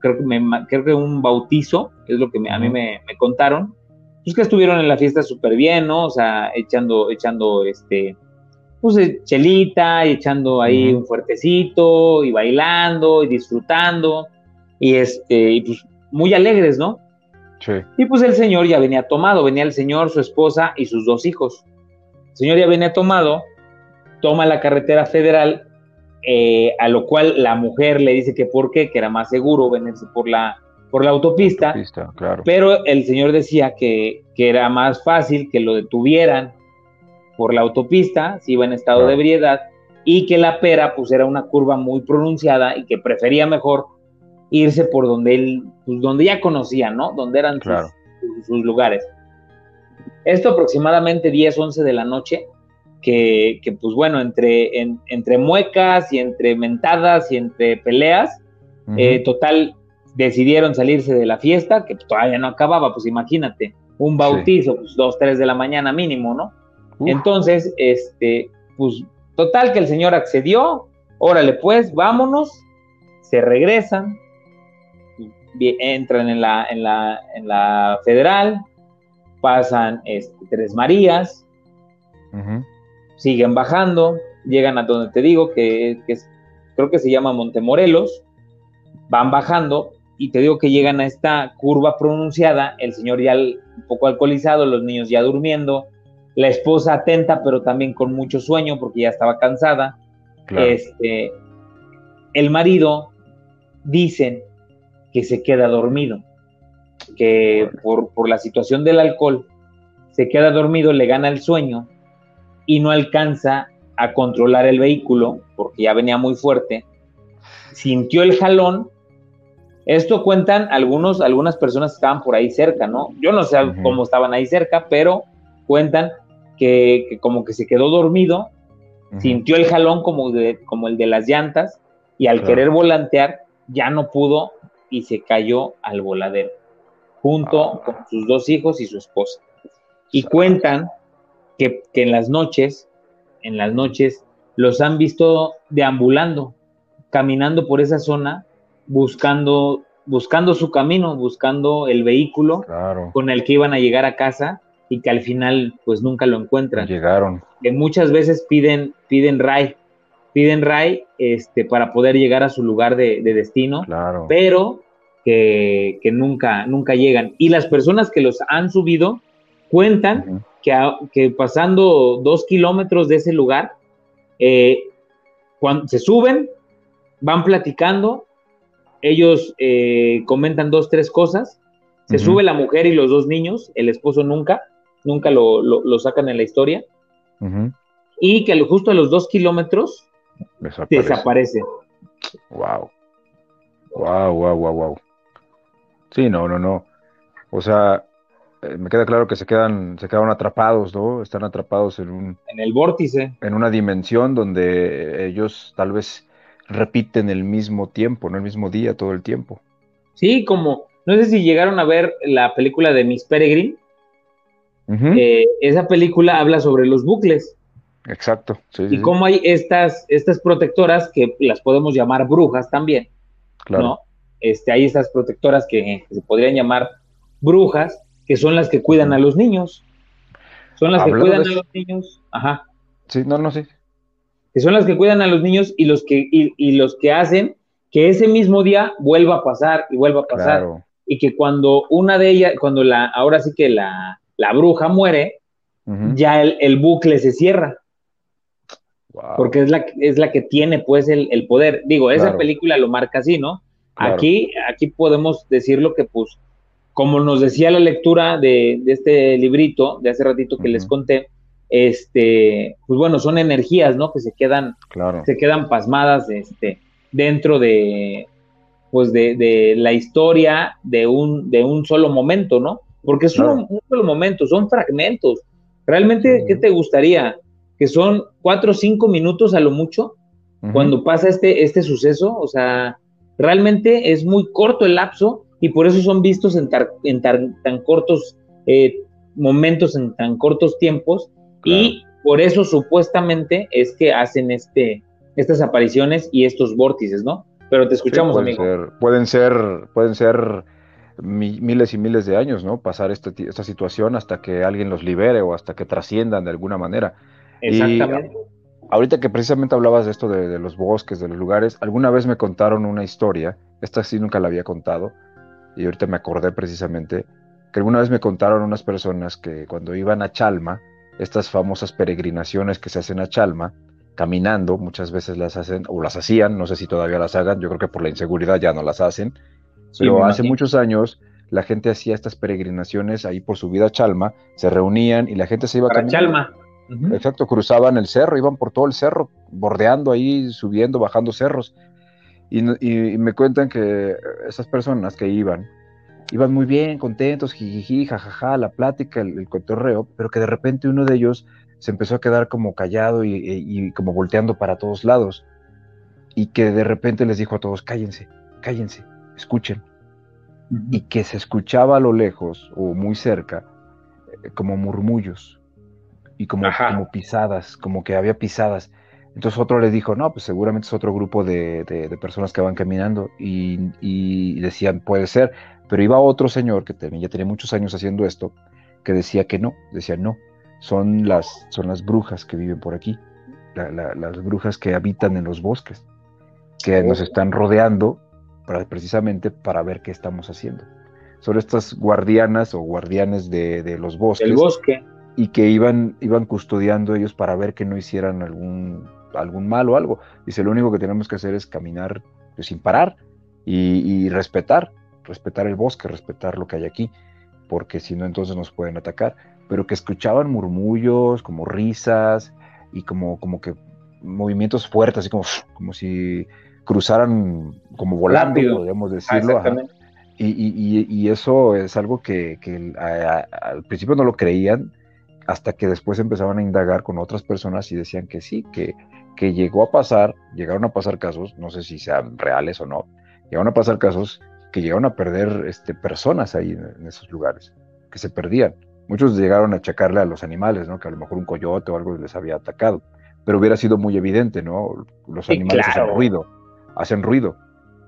creo, que me, creo que un bautizo, es lo que a mí me, me contaron. Pues que estuvieron en la fiesta súper bien, ¿no? O sea, echando, echando este, pues eh, chelita y echando ahí un fuertecito y bailando y disfrutando y este y pues muy alegres, ¿no? Sí. Y pues el señor ya venía tomado, venía el señor, su esposa y sus dos hijos. El señor ya venía tomado, toma la carretera federal, eh, a lo cual la mujer le dice que por qué, que era más seguro venirse por la, por la autopista, claro. pero el señor decía que, que era más fácil que lo detuvieran por la autopista, si iba en estado de ebriedad, y que la pera pues era una curva muy pronunciada y que prefería mejor irse por donde él, pues donde ya conocía, ¿no? Donde eran sus, lugares. Esto aproximadamente 10, 11 de la noche, que, que pues bueno, entre, entre muecas y entre mentadas y entre peleas, eh, total, decidieron salirse de la fiesta, que todavía no acababa, pues imagínate, un bautizo, pues 2, 3 de la mañana mínimo, ¿no? Entonces, este, pues total que el señor accedió, órale pues, vámonos, se regresan, entran en la, en la, en la federal, pasan este, Tres Marías, siguen bajando, llegan a donde te digo, que, creo que se llama Montemorelos, van bajando y te digo que llegan a esta curva pronunciada, el señor ya un poco alcoholizado, los niños ya durmiendo, la esposa atenta, pero también con mucho sueño porque ya estaba cansada. Este, el marido dicen que se queda dormido, que por, por la situación del alcohol se queda dormido, le gana el sueño y no alcanza a controlar el vehículo porque ya venía muy fuerte. Sintió el jalón. Esto cuentan algunos, algunas personas que estaban por ahí cerca, ¿no? Yo no sé cómo estaban ahí cerca, pero cuentan que, como que se quedó dormido, sintió el jalón como, de, como el de las llantas y al querer volantear ya no pudo y se cayó al voladero, junto ah. con sus dos hijos y su esposa. Y cuentan que, en las noches, en las noches, los han visto deambulando, caminando por esa zona, buscando, buscando su camino, buscando el vehículo con el que iban a llegar a casa y que al final pues nunca lo encuentran. Llegaron. Que muchas veces piden, piden ray, piden ray este, para poder llegar a su lugar de, destino, claro. pero que, nunca, nunca llegan. Y las personas que los han subido cuentan que, pasando dos kilómetros de ese lugar, eh, cuando se suben, van platicando, ellos eh, comentan dos, tres cosas, se sube la mujer y los dos niños, el esposo nunca, nunca lo, sacan en la historia, y que justo a los dos kilómetros desaparece. Wow. Wow, wow, wow, wow. Sí, no, no, no. O sea, eh, me queda claro que se quedan, se quedaron atrapados, ¿no? Están atrapados en un... En el vórtice. En una dimensión donde ellos tal vez repiten el mismo tiempo, ¿no? El mismo día todo el tiempo. Sí, como, no sé si llegaron a ver la película de Miss Peregrine. Eh, esa película habla sobre los bucles. Exacto. y cómo hay estas, estas protectoras que las podemos llamar brujas también. Claro. ¿no? Este, hay estas protectoras que se podrían llamar brujas que son las que cuidan a los niños. Son las que cuidan a los niños. Ajá. Sí, no, no, sí. Que son las que cuidan a los niños y los que, y, los que hacen que ese mismo día vuelva a pasar y vuelva a pasar. Y que cuando una de ellas, cuando la, ahora sí que la, bruja muere, ya el, bucle se cierra. Porque es la, es la que tiene pues el, poder. Digo, esa película lo marca así, ¿no? Aquí, aquí podemos decirlo que pues como nos decía la lectura de, este librito de hace ratito que les conté, este, pues bueno, son energías, ¿no? Que se quedan, se quedan pasmadas, este, dentro de, pues de, la historia de un, de un solo momento, ¿no? Porque es un, solo momento, son fragmentos. Realmente, ¿qué te gustaría? Que son cuatro o cinco minutos a lo mucho cuando pasa este, este suceso, o sea, realmente es muy corto el lapso y por eso son vistos en, tan cortos eh, momentos, en tan cortos tiempos, y por eso supuestamente es que hacen este, estas apariciones y estos vórtices, ¿no? Pero te escuchamos, pueden amigo. Ser, pueden ser, pueden ser miles y miles de años, ¿no? Pasar este, esta situación hasta que alguien los libere o hasta que trasciendan de alguna manera. Exactamente. ahorita que precisamente hablabas de esto de, de, los bosques, de los lugares, alguna vez me contaron una historia, esta sí nunca la había contado, y ahorita me acordé precisamente que alguna vez me contaron unas personas que cuando iban a Chalma, estas famosas peregrinaciones que se hacen a Chalma, caminando, muchas veces las hacen, o las hacían, no sé si todavía las hagan, yo creo que por la inseguridad ya no las hacen, pero hace muchos años la gente hacía estas peregrinaciones ahí por su vida a Chalma, se reunían y la gente se iba a Chalma. Exacto, cruzaban el cerro, iban por todo el cerro, bordeando ahí, subiendo, bajando cerros. Y, me cuentan que esas personas que iban, iban muy bien, contentos, jijiji, jajaja, la plática, el, el cotorreo, pero que de repente uno de ellos se empezó a quedar como callado y, como volteando para todos lados. Y que de repente les dijo a todos, cállense, cállense, escuchen. Y que se escuchaba a lo lejos o muy cerca eh, como murmullos y como, como pisadas, como que había pisadas. Entonces otro le dijo, no, pues seguramente es otro grupo de, personas que van caminando y, decían, puede ser, pero iba otro señor que también ya tenía muchos años haciendo esto, que decía que no, decía no, son las, son las brujas que viven por aquí, las brujas que habitan en los bosques, que nos están rodeando para, precisamente para ver qué estamos haciendo. Son estas guardianas o guardianes de, los bosques. El bosque. y que iban, iban custodiando ellos para ver que no hicieran algún, algún mal o algo. Dice, lo único que tenemos que hacer es caminar pues, sin parar y, respetar, respetar el bosque, respetar lo que hay aquí, porque si no entonces nos pueden atacar. Pero que escuchaban murmullos, como risas y como, como que movimientos fuertes, así como, como si cruzaran como volando, podríamos decirlo. y, eso es algo que, al principio no lo creían, hasta que después empezaban a indagar con otras personas y decían que sí, que, que llegó a pasar, llegaron a pasar casos, no sé si sean reales o no, llegaron a pasar casos que llegaron a perder este, personas ahí en, esos lugares, que se perdían. Muchos llegaron a achacarle a los animales, ¿no? Que a lo mejor un coyote o algo les había atacado, pero hubiera sido muy evidente, ¿no? Los animales hacen ruido, hacen ruido,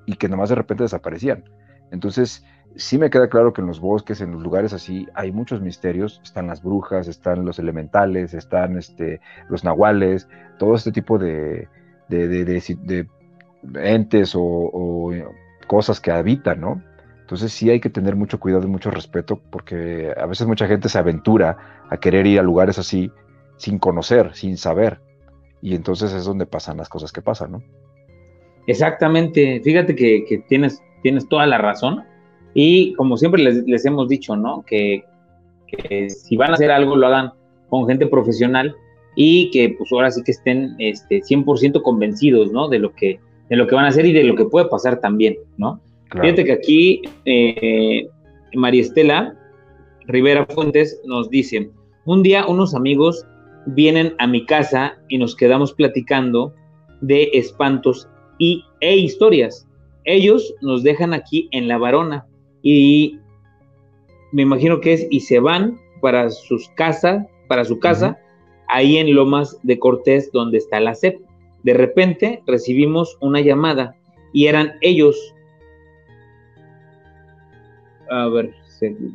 y que nomás de repente desaparecían. Entonces, sí me queda claro que en los bosques, en los lugares así, hay muchos misterios. Están las brujas, están los elementales, están este, los nahuales, todo este tipo de, de, entes o, cosas que habitan, ¿no? Entonces sí hay que tener mucho cuidado y mucho respeto porque a veces mucha gente se aventura a querer ir a lugares así sin conocer, sin saber. Y entonces es donde pasan las cosas que pasan, ¿no? Exactamente. Fíjate que, que tienes, tienes toda la razón y como siempre les, hemos dicho, ¿no? Que, si van a hacer algo, lo hagan con gente profesional y que pues ahora sí que estén este, 100% convencidos, ¿no? De lo, que, de lo que van a hacer y de lo que puede pasar también, ¿no? Fíjate que aquí eh, María Estela Rivera Fuentes nos dice, un día unos amigos vienen a mi casa y nos quedamos platicando de espantos y, e historias. Ellos nos dejan aquí en la varona y me imagino que es y se van para sus casas, para su casa, ahí en Lomas de Cortés, donde está la CEP. De repente recibimos una llamada y eran ellos. A ver,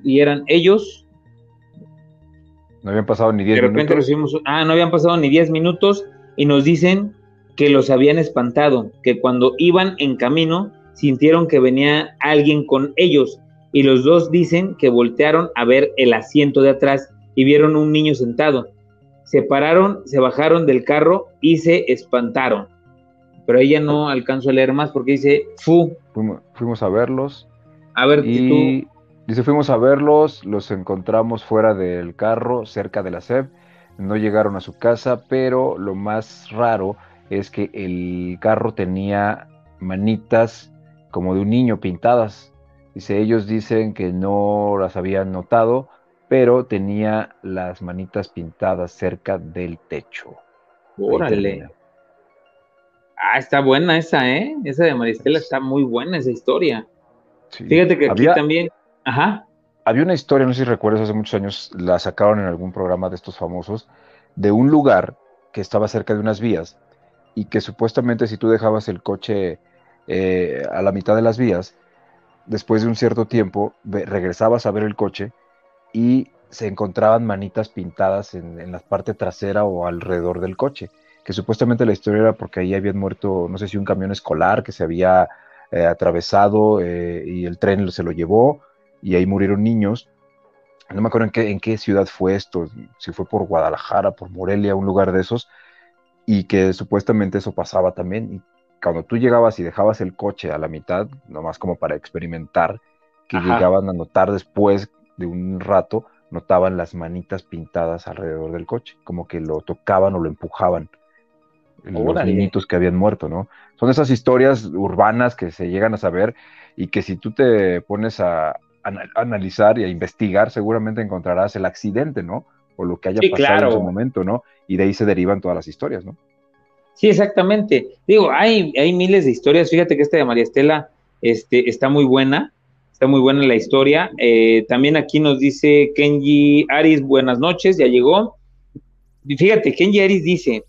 y eran ellos. No habían pasado ni 10 minutos. De repente recibimos, ah, no habían pasado ni 10 minutos y nos dicen que los habían espantado, que cuando iban en camino sintieron que venía alguien con ellos y los dos dicen que voltearon a ver el asiento de atrás y vieron un niño sentado. Se pararon, se bajaron del carro y se espantaron. Pero ella no alcanzó a leer más porque dice, fu. Fuimos, a verlos. A ver, y dice, fuimos a verlos, los encontramos fuera del carro, cerca de la SEP. No llegaron a su casa, pero lo más raro es que el carro tenía manitas como de un niño pintadas. Dice, ellos dicen que no las habían notado, pero tenía las manitas pintadas cerca del techo. Órale. Ah, está buena esa, ¿eh? Esa de Maristela está muy buena, esa historia. Fíjate que aquí también. Ajá. Había una historia, no sé si recuerdas, hace muchos años, la sacaron en algún programa de estos famosos, de un lugar que estaba cerca de unas vías y que supuestamente si tú dejabas el coche eh, a la mitad de las vías, después de un cierto tiempo regresabas a ver el coche y se encontraban manitas pintadas en, la parte trasera o alrededor del coche, que supuestamente la historia era porque ahí habían muerto, no sé si un camión escolar que se había eh, atravesado eh, y el tren se lo llevó y ahí murieron niños. No me acuerdo en qué, en qué ciudad fue esto, si fue por Guadalajara, por Morelia, un lugar de esos, y que supuestamente eso pasaba también, y cuando tú llegabas y dejabas el coche a la mitad, nomás como para experimentar, que llegaban a notar después de un rato, notaban las manitas pintadas alrededor del coche, como que lo tocaban o lo empujaban. Los niñitos que habían muerto, ¿no? Son esas historias urbanas que se llegan a saber y que si tú te pones a, analizar y a investigar, seguramente encontrarás el accidente, ¿no? O lo que haya pasado en ese momento, ¿no? Y de ahí se derivan todas las historias, ¿no? Sí, exactamente. Digo, hay, hay miles de historias. Fíjate que esta de María Estela este, está muy buena. Está muy buena la historia. Eh, también aquí nos dice Kenji Aris, buenas noches, ya llegó. Fíjate, Kenji Aris dice,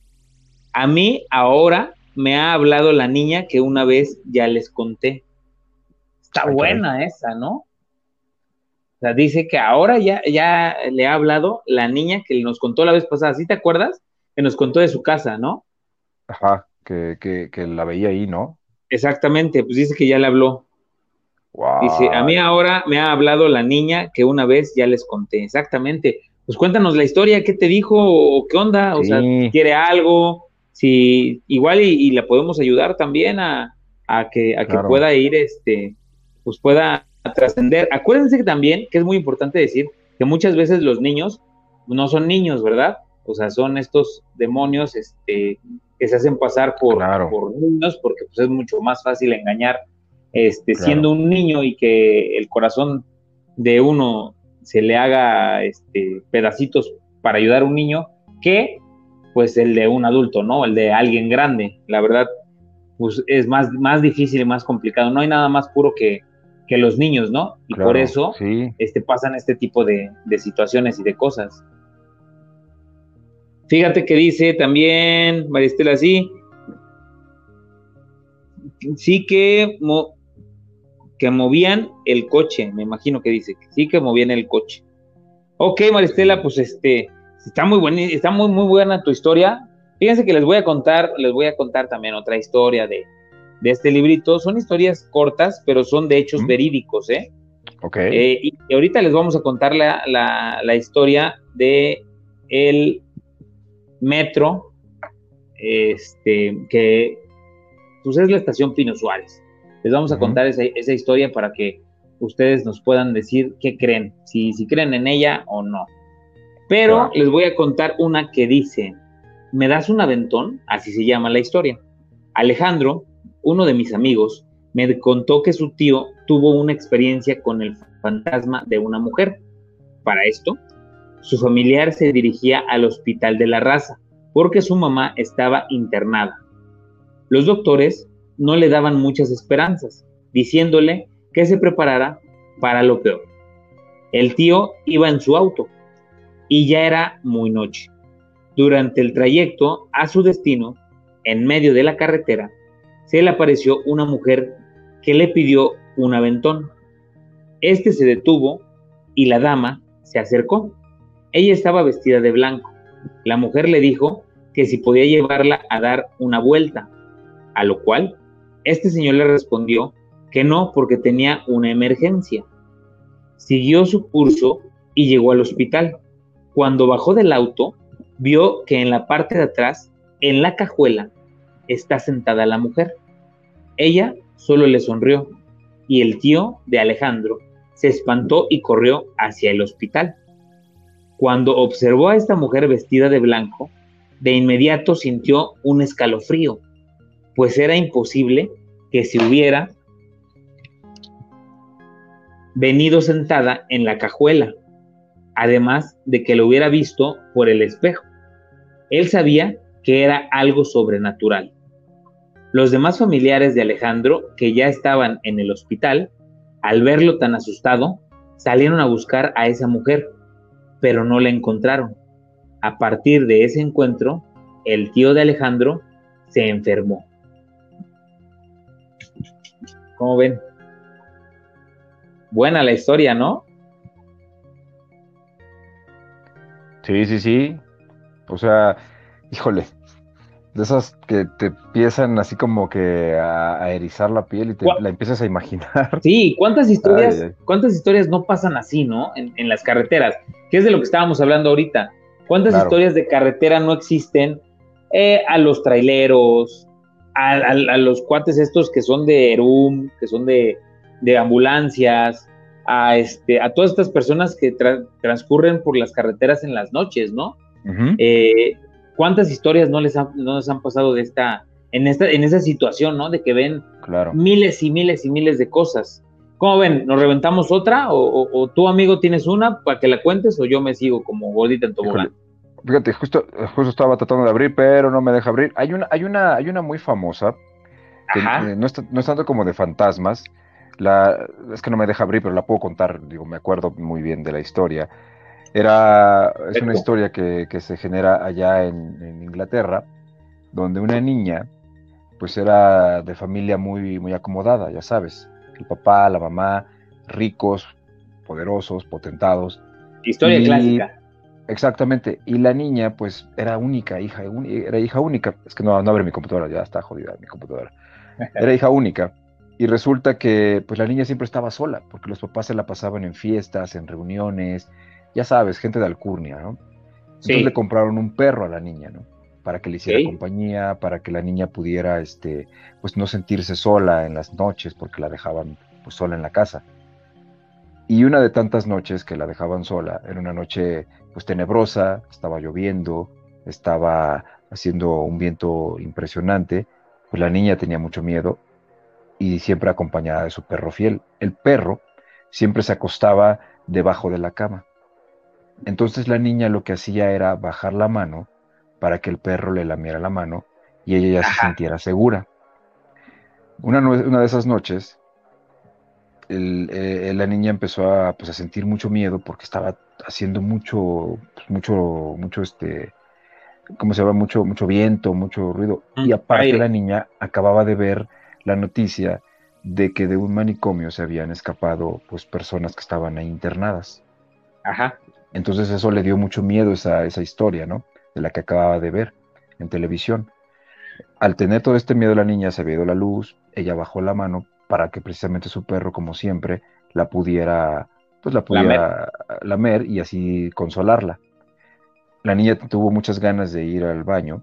a mí ahora me ha hablado la niña que una vez ya les conté. Está buena esa, ¿no? O sea, dice que ahora ya, ya le ha hablado la niña que nos contó la vez pasada. ¿Sí te acuerdas? Que nos contó de su casa, ¿no? Ajá, que, que, la veía ahí, ¿no? Exactamente, pues dice que ya le habló. Dice, a mí ahora me ha hablado la niña que una vez ya les conté. Exactamente. pues cuéntanos la historia, ¿qué te dijo o qué onda? O sea, ¿quiere algo? Si igual y, la podemos ayudar también a, que, a que pueda ir, este, pues pueda trascender. Acuérdense que también, que es muy importante decir, que muchas veces los niños no son niños, ¿verdad? O sea, son estos demonios este, que se hacen pasar por, por niños porque pues, es mucho más fácil engañar este, siendo un niño y que el corazón de uno se le haga este, pedacitos para ayudar a un niño que pues el de un adulto, ¿no? El de alguien grande. La verdad, pues es más, más difícil y más complicado. No hay nada más puro que, que los niños, ¿no? Y por eso este, pasan este tipo de, de, situaciones y de cosas. Fíjate que dice también, Maristela, así, sí que, que movían el coche, me imagino que dice, sí que movían el coche. Ok, Maristela, pues este, está muy buena, está muy, muy buena tu historia. Fíjense que les voy a contar, les voy a contar también otra historia de, de este librito. Son historias cortas, pero son de hechos verídicos, ¿eh? Ok. Eh, y ahorita les vamos a contar la, la, historia de el metro, este, que pues es la estación Pino Suárez. Les vamos a contar esa, esa, historia para que ustedes nos puedan decir qué creen, si, si creen en ella o no. Pero les voy a contar una que dice, ¿me das un aventón? Así se llama la historia. Alejandro uno de mis amigos me contó que su tío tuvo una experiencia con el fantasma de una mujer. Para esto, su familiar se dirigía al hospital de la raza porque su mamá estaba internada. Los doctores no le daban muchas esperanzas, diciéndole que se preparara para lo peor. El tío iba en su auto y ya era muy noche. Durante el trayecto a su destino, en medio de la carretera, se le apareció una mujer que le pidió un aventón. Este se detuvo y la dama se acercó. Ella estaba vestida de blanco. La mujer le dijo que si podía llevarla a dar una vuelta, a lo cual este señor le respondió que no porque tenía una emergencia. Siguió su curso y llegó al hospital. Cuando bajó del auto, vio que en la parte de atrás, en la cajuela, está sentada la mujer. Ella solo le sonrió y el tío de Alejandro se espantó y corrió hacia el hospital. Cuando observó a esta mujer vestida de blanco, de inmediato sintió un escalofrío, pues era imposible que se hubiera venido sentada en la cajuela, además de que lo hubiera visto por el espejo. Él sabía que era algo sobrenatural. Los demás familiares de Alejandro, que ya estaban en el hospital, al verlo tan asustado, salieron a buscar a esa mujer, pero no la encontraron. A partir de ese encuentro, el tío de Alejandro se enfermó. ¿Cómo ven? Buena la historia, ¿no? Sí, sí, sí. O sea, híjole, de esas que te empiezan así como que a, erizar la piel y te la empiezas a imaginar. Sí, ¿cuántas historias, cuántas historias no pasan así, no? En, las carreteras, ¿Qué es de lo que estábamos hablando ahorita. ¿Cuántas historias de carretera no existen eh, a los traileros, a, los cuates estos que son de Erum, que son de, ambulancias, a, este, a todas estas personas que transcurren por las carreteras en las noches, ¿no? ¿Cuántas historias no les, han, han pasado de esta, en esta, en esa situación, ¿no? De que ven miles y miles y miles de cosas. ¿Cómo ven? ¿Nos reventamos otra? ¿O, o, tú, amigo, tienes una para que la cuentes? ¿O yo me sigo como gordita en tobogán? Fíjate, justo, justo estaba tratando de abrir, pero no me deja abrir. Hay una, hay una, hay una muy famosa, que eh, no, no es tanto como de fantasmas. La, es que no me deja abrir, pero la puedo contar, digo, me acuerdo muy bien de la historia. Era, es una historia que, se genera allá en, Inglaterra, donde una niña, pues era de familia muy, muy acomodada, ya sabes, el papá, la mamá, ricos, poderosos, potentados. Historia clásica. Exactamente, y la niña, pues, era única, hija, era hija única. Es que no, no abre mi computadora, ya está jodida mi computadora. Era hija única. Y resulta que, pues, la niña siempre estaba sola, porque los papás se la pasaban en fiestas, en reuniones, ya sabes, gente de alcurnia, ¿no? Entonces le compraron un perro a la niña, ¿no? Para que le hiciera compañía, para que la niña pudiera, este, pues no sentirse sola en las noches porque la dejaban pues sola en la casa. Y una de tantas noches que la dejaban sola, era una noche pues tenebrosa, estaba lloviendo, estaba haciendo un viento impresionante, pues la niña tenía mucho miedo y siempre acompañada de su perro fiel. El perro siempre se acostaba debajo de la cama. Entonces la niña lo que hacía era bajar la mano para que el perro le lamiera la mano y ella ya se sintiera segura. Una, una, de esas noches, eh, la niña empezó a, pues, a, sentir mucho miedo porque estaba haciendo mucho, pues, mucho, mucho, este, ¿cómo se llama? Mucho, mucho viento, mucho ruido. y aparte la niña acababa de ver la noticia de que de un manicomio se habían escapado, pues, personas que estaban ahí internadas. Ajá. Entonces eso le dio mucho miedo esa, esa historia, ¿no? De la que acababa de ver en televisión. Al tener todo este miedo la niña se había ido la luz, ella bajó la mano para que precisamente su perro, como siempre, la pudiera, pues la pudiera lamer, y así consolarla. La niña tuvo muchas ganas de ir al baño,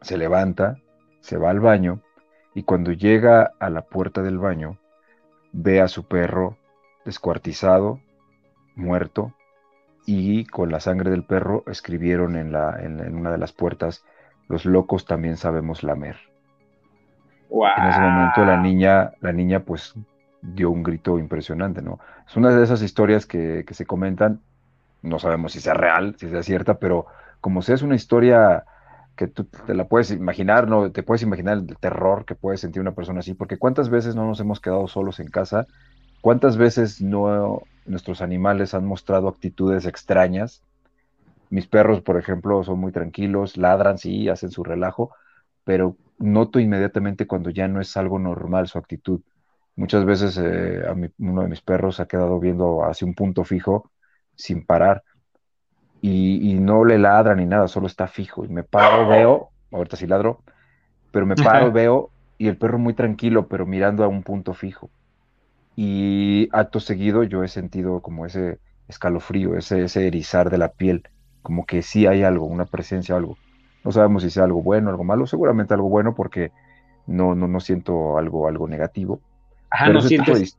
se levanta, se va al baño, y cuando llega a la puerta del baño, ve a su perro descuartizado, muerto, y con la sangre del perro escribieron en, la, en, una de las puertas, los locos también sabemos lamer. En ese momento la niña, la niña pues dio un grito impresionante, ¿no? Es una de esas historias que, que se comentan, no sabemos si sea real, si sea cierta, pero como sea es una historia que tú te la puedes imaginar, ¿no? Te puedes imaginar el terror que puede sentir una persona así, porque cuántas veces no nos hemos quedado solos en casa, cuántas veces no nuestros animales han mostrado actitudes extrañas. Mis perros, por ejemplo, son muy tranquilos, ladran, sí, hacen su relajo, pero noto inmediatamente cuando ya no es algo normal su actitud. Muchas veces eh, a uno de mis perros ha quedado viendo hacia un punto fijo sin parar y, no le ladra ni nada, solo está fijo. Y me paro, veo, ahorita sí ladro, pero me paro, veo y el perro muy tranquilo, pero mirando a un punto fijo. Y acto seguido yo he sentido como ese escalofrío, ese, ese erizar de la piel, como que sí hay algo, una presencia, algo. No sabemos si sea algo bueno, algo malo, seguramente algo bueno porque no, no, no siento algo, algo negativo. Ajá, no sientes.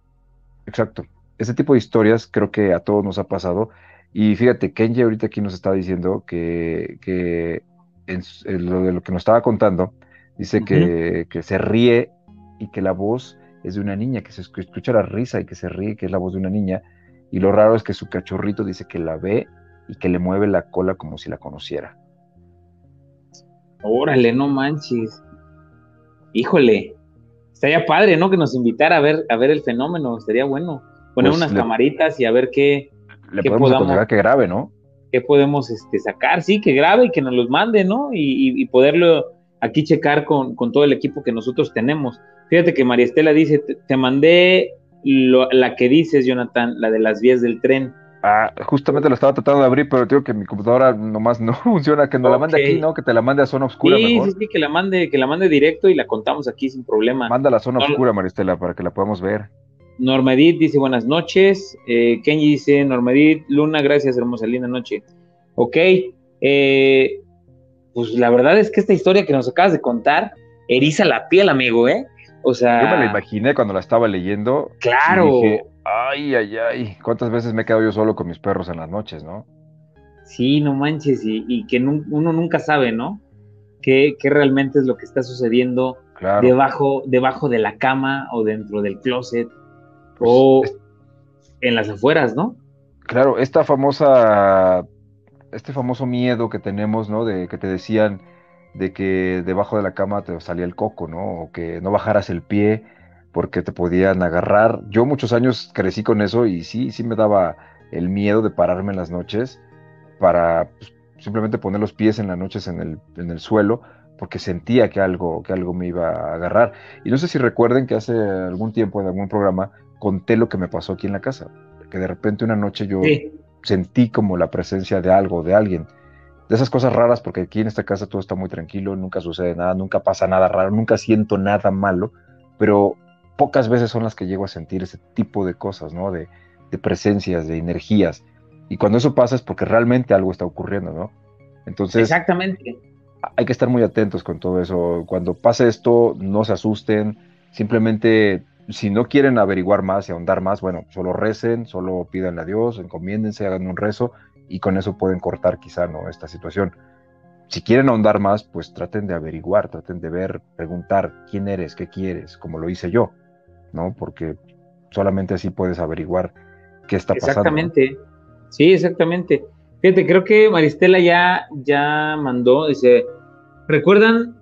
Exacto. Ese tipo de historias creo que a todos nos ha pasado. Y fíjate, Kenji ahorita aquí nos está diciendo que, que en, lo de lo que nos estaba contando, dice que, que se ríe y que la voz es de una niña, que se escucha la risa y que se ríe, que es la voz de una niña. Y lo raro es que su cachorrito dice que la ve y que le mueve la cola como si la conociera. Órale, no manches. Híjole. Estaría padre, ¿no? Que nos invitara a ver, a ver el fenómeno. Estaría bueno. Poner pues unas camaritas y a ver qué. Le podemos aconsejar que grabe, ¿no? ¿Qué podemos este, sacar? Sí, que grabe y que nos los mande, ¿no? Y, poderlo aquí checar con, con todo el equipo que nosotros tenemos. Fíjate que María Estela dice, te, mandé la que dices, Jonathan, la de las vías del tren. Ah, justamente lo estaba tratando de abrir, pero digo que mi computadora nomás no funciona, que no la mande aquí, ¿no? Que te la mande a zona oscura. Sí, sí, sí, que la mande, que la mande directo y la contamos aquí sin problema. Manda a la zona oscura, Maristela, para que la podamos ver. Normedit dice buenas noches. Eh, Kenji dice, Normedit, Luna, gracias, hermosa, linda noche. Ok, eh, pues la verdad es que esta historia que nos acabas de contar eriza la piel, amigo, ¿eh? O sea. Yo me la imaginé cuando la estaba leyendo. Claro. Y dije, ay, ay, ay. ¿Cuántas veces me he quedado yo solo con mis perros en las noches, no? Sí, no manches. Y, que uno nunca sabe, ¿no? ¿Qué, realmente es lo que está sucediendo debajo, debajo de la cama o dentro del closet pues, o en las afueras, ¿no? Claro, esta famosa, este famoso miedo que tenemos, ¿no? De que te decían, de que debajo de la cama te salía el coco, ¿no? O que no bajaras el pie porque te podían agarrar. Yo muchos años crecí con eso y sí, sí me daba el miedo de pararme en las noches para pues, simplemente poner los pies en las noches en el, en el suelo porque sentía que algo, que algo me iba a agarrar. Y no sé si recuerden que hace algún tiempo en algún programa conté lo que me pasó aquí en la casa, que de repente una noche yo sentí como la presencia de algo, de alguien de esas cosas raras, porque aquí en esta casa todo está muy tranquilo, nunca sucede nada, nunca pasa nada raro, nunca siento nada malo, pero pocas veces son las que llego a sentir ese tipo de cosas, ¿no? De, presencias, de energías. Y cuando eso pasa es porque realmente algo está ocurriendo, ¿no? Entonces, exactamente. Hay que estar muy atentos con todo eso. Cuando pase esto, no se asusten. Simplemente, si no quieren averiguar más y ahondar más, bueno, solo recen, solo pidan a Dios, encomiéndense, hagan un rezo y con eso pueden cortar quizá, ¿no? Esta situación si quieren ahondar más, pues traten de averiguar, traten de ver, preguntar quién eres, qué quieres, como lo hice yo, ¿no? Porque solamente así puedes averiguar qué está pasando. Exactamente, sí, exactamente. Fíjate, creo que Maristela ya, ya mandó, dice, ¿recuerdan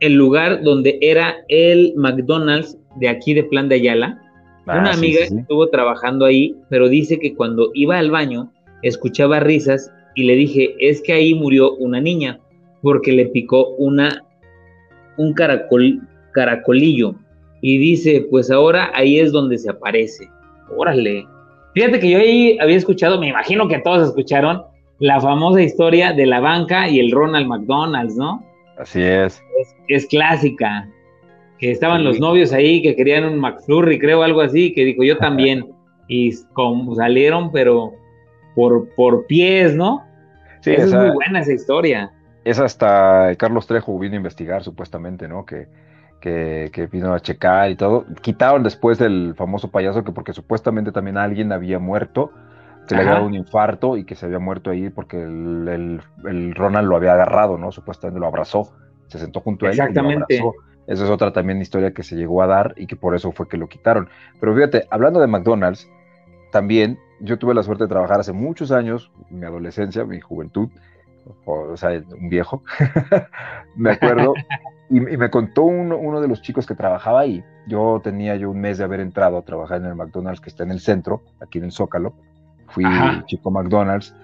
el lugar donde era el McDonald's de aquí de Plan de Ayala? Ah, Una amiga estuvo trabajando ahí, pero dice que cuando iba al baño escuchaba risas y le dije, es que ahí murió una niña porque le picó una, un caracol, caracolillo. Y dice, pues ahora ahí es donde se aparece. Órale. Fíjate que yo ahí había escuchado, me imagino que todos escucharon, la famosa historia de la banca y el Ronald McDonald's, ¿no? Así es. Es, clásica. Que estaban los novios ahí que querían un McFlurry, creo, algo así, que dijo yo también. y como salieron, pero por, por pies, ¿no? Sí, es muy buena esa historia. Es hasta Carlos Trejo vino a investigar, supuestamente, ¿no? Que, que, vino a checar y todo. Quitaron después del famoso payaso que porque supuestamente también alguien había muerto, que le había dado un infarto y que se había muerto ahí porque el, Ronald lo había agarrado, ¿no? Supuestamente lo abrazó, se sentó junto a él Exactamente. y lo abrazó. Esa es otra también historia que se llegó a dar y que por eso fue que lo quitaron. Pero fíjate, hablando de McDonald's, también yo tuve la suerte de trabajar hace muchos años, mi adolescencia, mi juventud, o, sea, un viejo, me acuerdo, y, me contó uno, de los chicos que trabajaba ahí. Yo tenía yo un mes de haber entrado a trabajar en el McDonald's que está en el centro, aquí en el Zócalo. Fui chico McDonald's.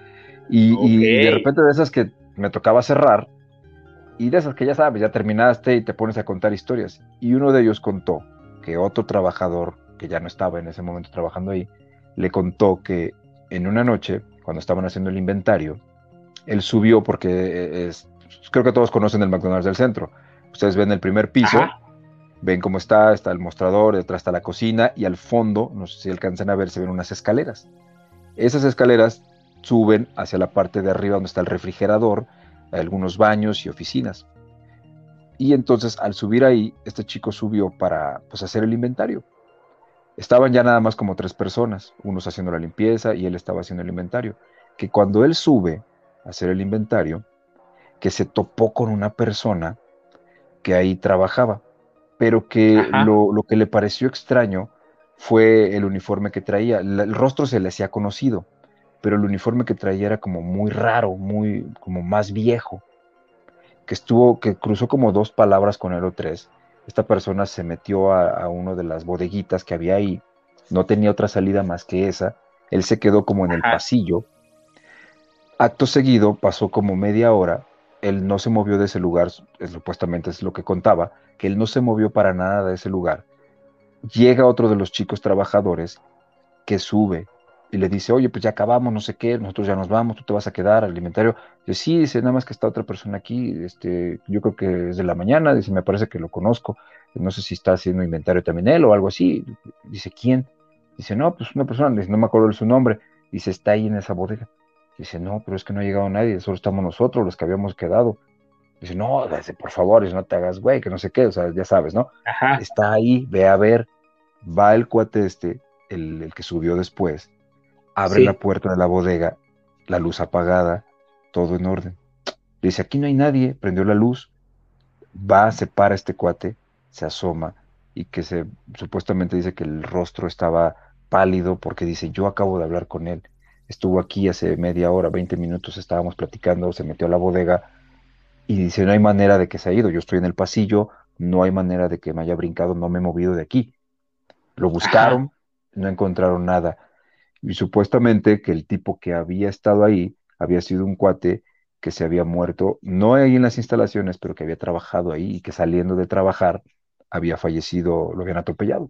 Y, de repente de esas que me tocaba cerrar, y de esas que ya sabes, ya terminaste y te pones a contar historias. Y uno de ellos contó que otro trabajador, que ya no estaba en ese momento trabajando ahí, le contó que en una noche, cuando estaban haciendo el inventario, él subió porque es, creo que todos conocen el McDonald's del centro. Ustedes ven el primer piso, ven cómo está, está el mostrador, detrás está la cocina y al fondo, no sé si alcanzan a ver, se ven unas escaleras. Esas escaleras suben hacia la parte de arriba donde está el refrigerador, algunos baños y oficinas. Y entonces al subir ahí, este chico subió para pues, hacer el inventario. Estaban ya nada más como tres personas, unos haciendo la limpieza y él estaba haciendo el inventario. Que cuando él sube a hacer el inventario, que se topó con una persona que ahí trabajaba, pero que lo, que le pareció extraño fue el uniforme que traía. El, rostro se le hacía conocido, pero el uniforme que traía era como muy raro, muy como más viejo, que estuvo, que cruzó como dos palabras con él o tres esta persona se metió a, una de las bodeguitas que había ahí, no tenía otra salida más que esa, él se quedó como en el pasillo. Acto seguido, pasó como media hora, él no se movió de ese lugar, supuestamente es lo que contaba, que él no se movió para nada de ese lugar. Llega otro de los chicos trabajadores que sube y le dice, oye, pues ya acabamos, no sé qué, nosotros ya nos vamos, tú te vas a quedar al inventario. Dice, sí, dice, nada más que está otra persona aquí, este, yo creo que es de la mañana, dice, me parece que lo conozco, no sé si está haciendo inventario también él o algo así. Dice, ¿quién? Dice, no, pues una persona, dice, no me acuerdo de su nombre, dice, está ahí en esa bodega. Dice, no, pero es que no ha llegado nadie, solo estamos nosotros, los que habíamos quedado. Dice, no, dice, por favor, dice, no te hagas güey, que no sé qué, o sea, ya sabes, ¿no? Está ahí, ve a ver, va el cuate este, el, el que subió después, abre la puerta de la bodega, la luz apagada, todo en orden. Dice, aquí no hay nadie, prendió la luz, va, se para este cuate, se asoma y que se supuestamente dice que el rostro estaba pálido porque dice, yo acabo de hablar con él, estuvo aquí hace media hora, 20 minutos, estábamos platicando, se metió a la bodega y dice, no hay manera de que se haya ido, yo estoy en el pasillo, no hay manera de que me haya brincado, no me he movido de aquí. Lo buscaron, no encontraron nada. Y supuestamente que el tipo que había estado ahí había sido un cuate que se había muerto, no ahí en las instalaciones, pero que había trabajado ahí y que saliendo de trabajar había fallecido, lo habían atropellado,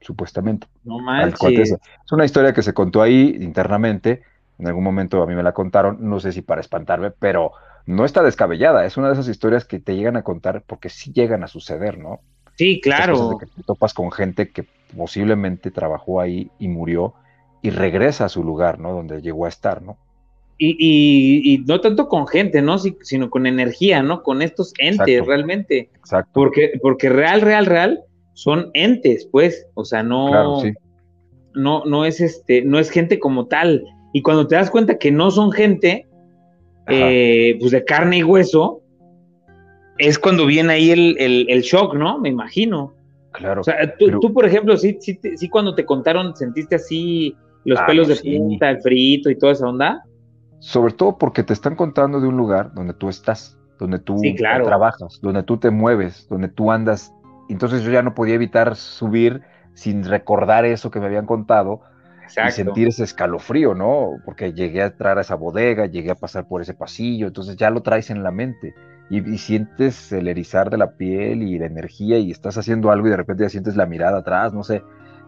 supuestamente. No manches. Es una historia que se contó ahí internamente, en algún momento a mí me la contaron, no sé si para espantarme, pero no está descabellada, es una de esas historias que te llegan a contar porque sí llegan a suceder, ¿no? Sí, claro. De que te topas con gente que posiblemente trabajó ahí y murió y regresa a su lugar, ¿no? Donde llegó a estar, ¿no? Y, no tanto con gente, ¿no? sino con energía, ¿no? Con estos entes realmente. Exacto. Porque, porque real, real, real son entes, pues. O sea, no, no, no es este, no es gente como tal. Y cuando te das cuenta que no son gente, eh, pues de carne y hueso, es cuando viene ahí el, shock, ¿no? Me imagino. Claro. O sea, tú, por ejemplo, sí, sí, sí, cuando te contaron, sentiste así los ah, pelos de punta, el frito y toda esa onda. Sobre todo porque te están contando de un lugar donde tú estás, donde tú trabajas, donde tú te mueves, donde tú andas. Entonces yo ya no podía evitar subir sin recordar eso que me habían contado y sentir ese escalofrío, ¿no? Porque llegué a entrar a esa bodega, llegué a pasar por ese pasillo, entonces ya lo traes en la mente y, sientes el erizar de la piel y la energía y estás haciendo algo y de repente ya sientes la mirada atrás, no sé,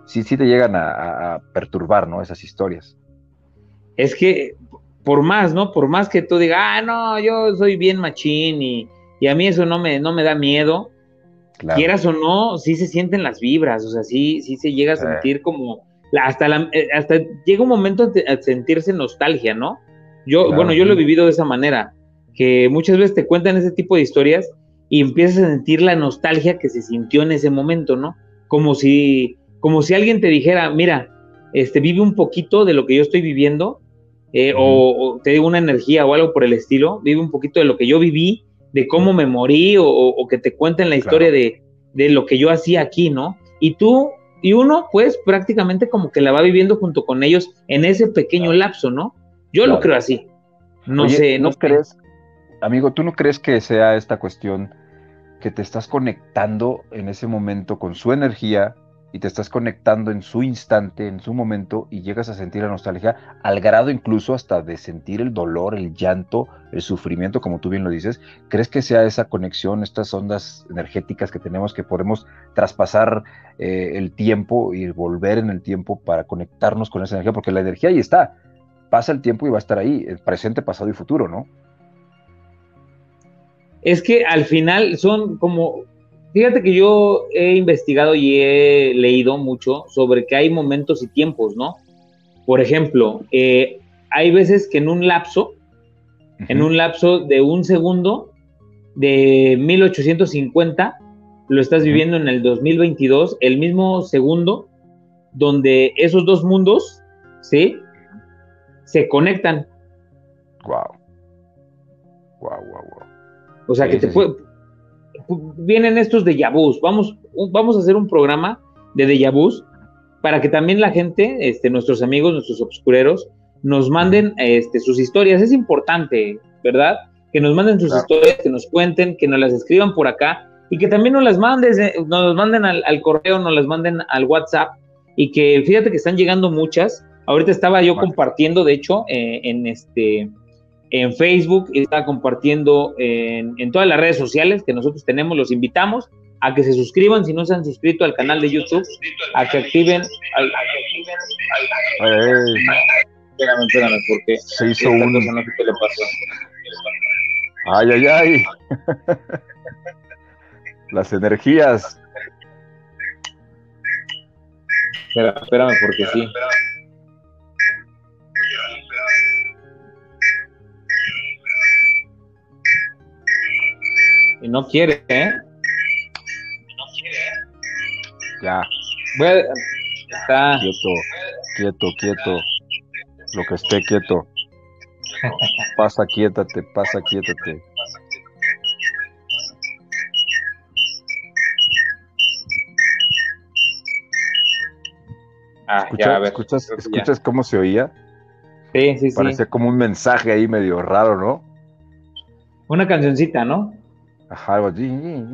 sí, sí te llegan a, a perturbar, ¿no? Esas historias. Es que por más, ¿no? Por más que tú digas, ah, no, yo soy bien machín y, a mí eso no me, no me da miedo, quieras o no, sí se sienten las vibras, o sea, sí, sí se llega a sentir como, hasta, eh, hasta llega un momento a sentirse nostalgia, ¿no? Yo, bueno, yo lo he vivido de esa manera, que muchas veces te cuentan ese tipo de historias y empiezas a sentir la nostalgia que se sintió en ese momento, ¿no? Como si, como si alguien te dijera, mira, este, vive un poquito de lo que yo estoy viviendo eh, o, te digo una energía o algo por el estilo, vive un poquito de lo que yo viví, de cómo me morí o, que te cuenten la historia de, lo que yo hacía aquí, ¿no? Y tú, y uno pues prácticamente como que la va viviendo junto con ellos en ese pequeño lapso, ¿no? Yo lo creo así. No sé, ¿no crees? Amigo, ¿tú no crees que sea esta cuestión que te estás conectando en ese momento con su energía, y te estás conectando en su instante, en su momento, y llegas a sentir la nostalgia, al grado incluso hasta de sentir el dolor, el llanto, el sufrimiento, como tú bien lo dices. ¿Crees que sea esa conexión, estas ondas energéticas que tenemos, que podemos traspasar eh, el tiempo y volver en el tiempo para conectarnos con esa energía? Porque la energía ahí está. Pasa el tiempo y va a estar ahí, presente, pasado y futuro, ¿no? Es que al final son como Fíjate que yo he investigado y he leído mucho sobre que hay momentos y tiempos, ¿no? Por ejemplo, eh, hay veces que en un lapso, en un lapso de un segundo de 1850, lo estás viviendo en el 2022, el mismo segundo donde esos dos mundos, ¿sí? Se conectan. Wow. Wow, wow, wow. O sea, que te puede vienen estos de vus. Vamos, vamos a hacer un programa de vus para que también la gente, este, nuestros amigos, nuestros obscureros, nos manden este, sus historias. Es importante, ¿verdad? Que nos manden sus historias, que nos cuenten, que nos las escriban por acá y que también nos las manden, nos las manden al, correo, nos las manden al WhatsApp y que fíjate que están llegando muchas. Ahorita estaba yo compartiendo, de hecho, eh, en este en Facebook, está compartiendo en, todas las redes sociales que nosotros tenemos. Los invitamos a que se suscriban si no se han suscrito al canal de YouTube, a que activen. Al, espérame, espérame, porque se hizo un. No sé qué le pasó. Ay, ay, ay. Las energías. espérame, porque sí. Y no quiere, ¿eh? No quiere, ¿eh? Ya. Está. Quieto, quieto, quieto. Lo que esté quieto. Pasa, quiétate, pasa, quiétate. Ah, ya, a ver, ¿Escuchas, ¿escuchas cómo se oía? Sí, sí, sí. Parecía como un mensaje ahí medio raro, ¿no? Una cancioncita, ¿no?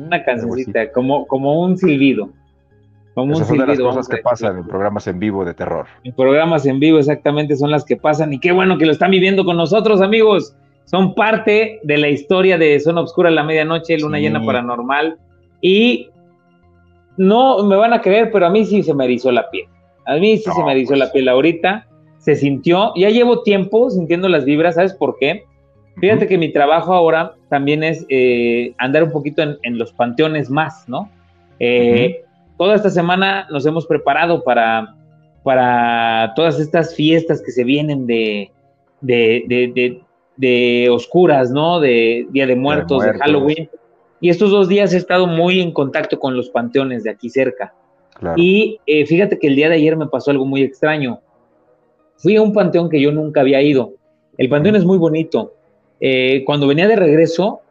Una cancioncita, como, como un silbido. Como Esas son de las cosas que pasan en programas en vivo de terror. En programas en vivo exactamente son las que pasan y qué bueno que lo están viviendo con nosotros, amigos. Son parte de la historia de Zona Oscura a la medianoche, Luna Llena Paranormal. Y no me van a creer, pero a mí sí se me erizó la piel. A mí sí se me erizó la pues. piel ahorita. Se sintió, ya llevo tiempo sintiendo las vibras, ¿sabes por qué? Fíjate que mi trabajo ahora también es eh, andar un poquito en, los panteones más, ¿no? Eh, toda esta semana nos hemos preparado para, para todas estas fiestas que se vienen de, de, oscuras, ¿no? De Día de Muertos, de, Halloween. Y estos dos días he estado muy en contacto con los panteones de aquí cerca. Y eh, fíjate que el día de ayer me pasó algo muy extraño. Fui a un panteón que yo nunca había ido. El panteón es muy bonito. Eh, cuando venía de regreso,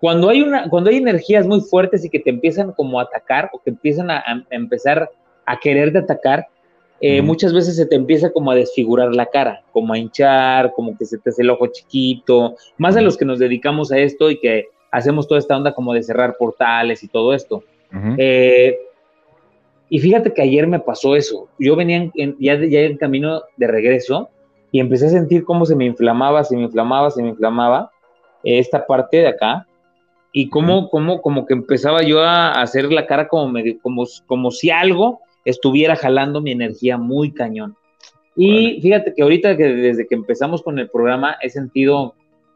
cuando hay, una, cuando hay energías muy fuertes y que te empiezan como a atacar o que empiezan a, empezar a quererte atacar, eh, muchas veces se te empieza como a desfigurar la cara, como a hinchar, como que se te hace el ojo chiquito, más a los que nos dedicamos a esto y que hacemos toda esta onda como de cerrar portales y todo esto. Eh, y fíjate que ayer me pasó eso. Yo venía ya, ya en camino de regreso y empecé a sentir cómo se me inflamaba, se me inflamaba, se me inflamaba esta parte de acá y cómo, cómo, como que empezaba yo a hacer la cara como, como, como si algo estuviera jalando mi energía muy cañón. Y fíjate que ahorita que desde que empezamos con el programa he sentido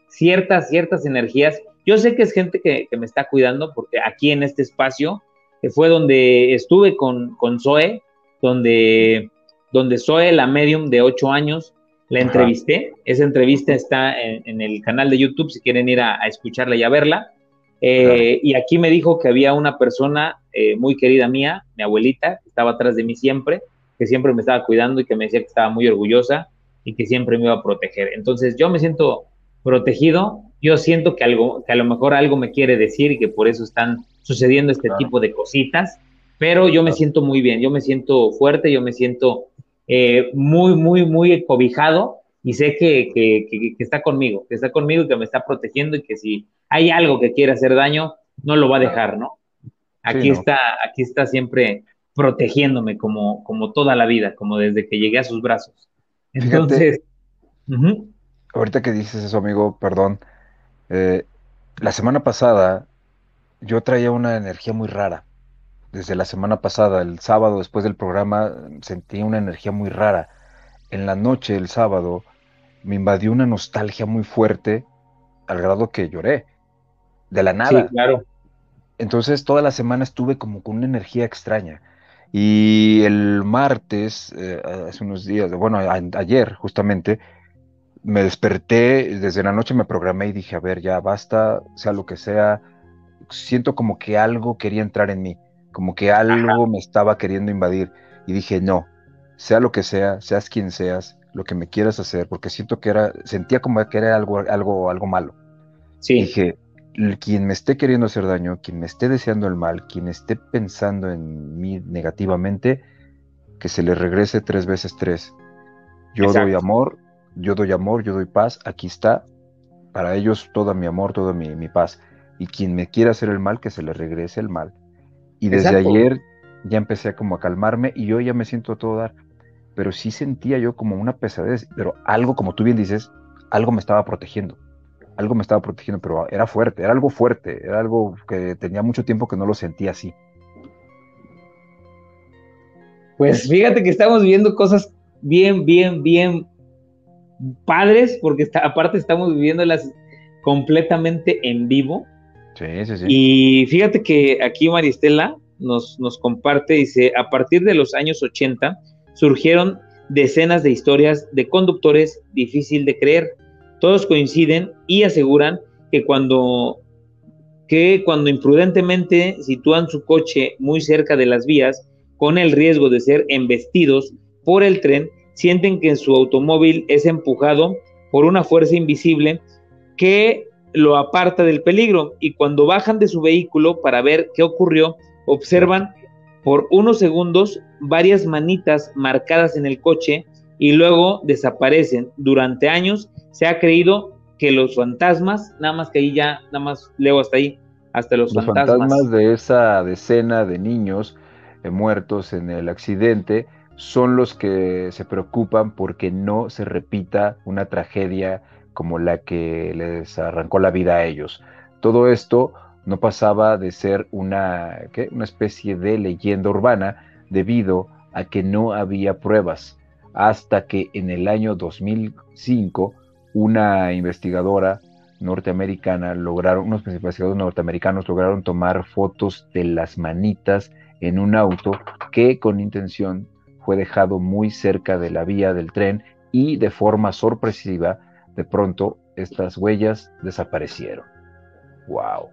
ciertas, ciertas energías. Yo sé que es gente que, me está cuidando porque aquí en este espacio que fue donde estuve con, con Zoe, donde, donde Zoe, la medium de ocho años, la entrevisté. Esa entrevista está en, el canal de YouTube si quieren ir a, escucharla y a verla. Eh, y aquí me dijo que había una persona eh, muy querida mía, mi abuelita, que estaba atrás de mí siempre, que siempre me estaba cuidando y que me decía que estaba muy orgullosa y que siempre me iba a proteger. Entonces yo me siento protegido, yo siento que, algo, que a lo mejor algo me quiere decir y que por eso están sucediendo este tipo de cositas, pero yo me siento muy bien, yo me siento fuerte, yo me siento eh, muy, muy, muy cobijado y sé que, que, está conmigo, que está conmigo y que me está protegiendo y que si hay algo que quiere hacer daño, no lo va a dejar, ¿no? Aquí está, aquí está siempre protegiéndome como, como toda la vida, como desde que llegué a sus brazos. Entonces, ahorita que dices eso, amigo, perdón, eh, la semana pasada yo traía una energía muy rara desde la semana pasada, el sábado después del programa, sentí una energía muy rara. En la noche, el sábado, me invadió una nostalgia muy fuerte al grado que lloré. De la nada. Sí, claro. Entonces toda la semana estuve como con una energía extraña. Y el martes, eh, hace unos días, bueno, ayer justamente, me desperté, desde la noche me programé y dije, a ver, ya basta, sea lo que sea, siento como que algo quería entrar en mí como que algo me estaba queriendo invadir y dije, no, sea lo que sea, seas quien seas, lo que me quieras hacer, porque siento que era, sentía como que era algo, algo, algo malo. Sí. Dije, quien me esté queriendo hacer daño, quien me esté deseando el mal, quien esté pensando en mí negativamente, que se le regrese tres veces tres. Yo doy amor, yo doy amor, yo doy paz, aquí está, para ellos todo mi amor, toda mi, mi paz. Y quien me quiera hacer el mal, que se le regrese el mal. Y desde ayer ya empecé como a calmarme y yo ya me siento a todo dar. Pero sí sentía yo como una pesadez, pero algo, como tú bien dices, algo me estaba protegiendo. Algo me estaba protegiendo, pero era fuerte, era algo fuerte, era algo que tenía mucho tiempo que no lo sentía así. Pues fíjate que estamos viendo cosas bien, bien, bien padres, porque aparte estamos viviéndolas completamente en vivo. Y fíjate que aquí Maristela nos, nos comparte, dice, a partir de los años 80 surgieron decenas de historias de conductores difícil de creer. Todos coinciden y aseguran que cuando, que cuando imprudentemente sitúan su coche muy cerca de las vías, con el riesgo de ser embestidos por el tren, sienten que su automóvil es empujado por una fuerza invisible que lo aparta del peligro y cuando bajan de su vehículo para ver qué ocurrió, observan por unos segundos varias manitas marcadas en el coche y luego desaparecen. Durante años se ha creído que los fantasmas, nada más que ahí ya, nada más leo hasta ahí, hasta los, los fantasmas. de esa decena de niños eh, muertos en el accidente son los que se preocupan porque no se repita una tragedia como la que les arrancó la vida a ellos. Todo esto no pasaba de ser una, una especie de leyenda urbana debido a que no había pruebas, hasta que en el año 2005 una investigadora norteamericana lograron, unos investigadores norteamericanos lograron tomar fotos de las manitas en un auto que con intención fue dejado muy cerca de la vía del tren y de forma sorpresiva, de pronto estas huellas desaparecieron. ¡Wow!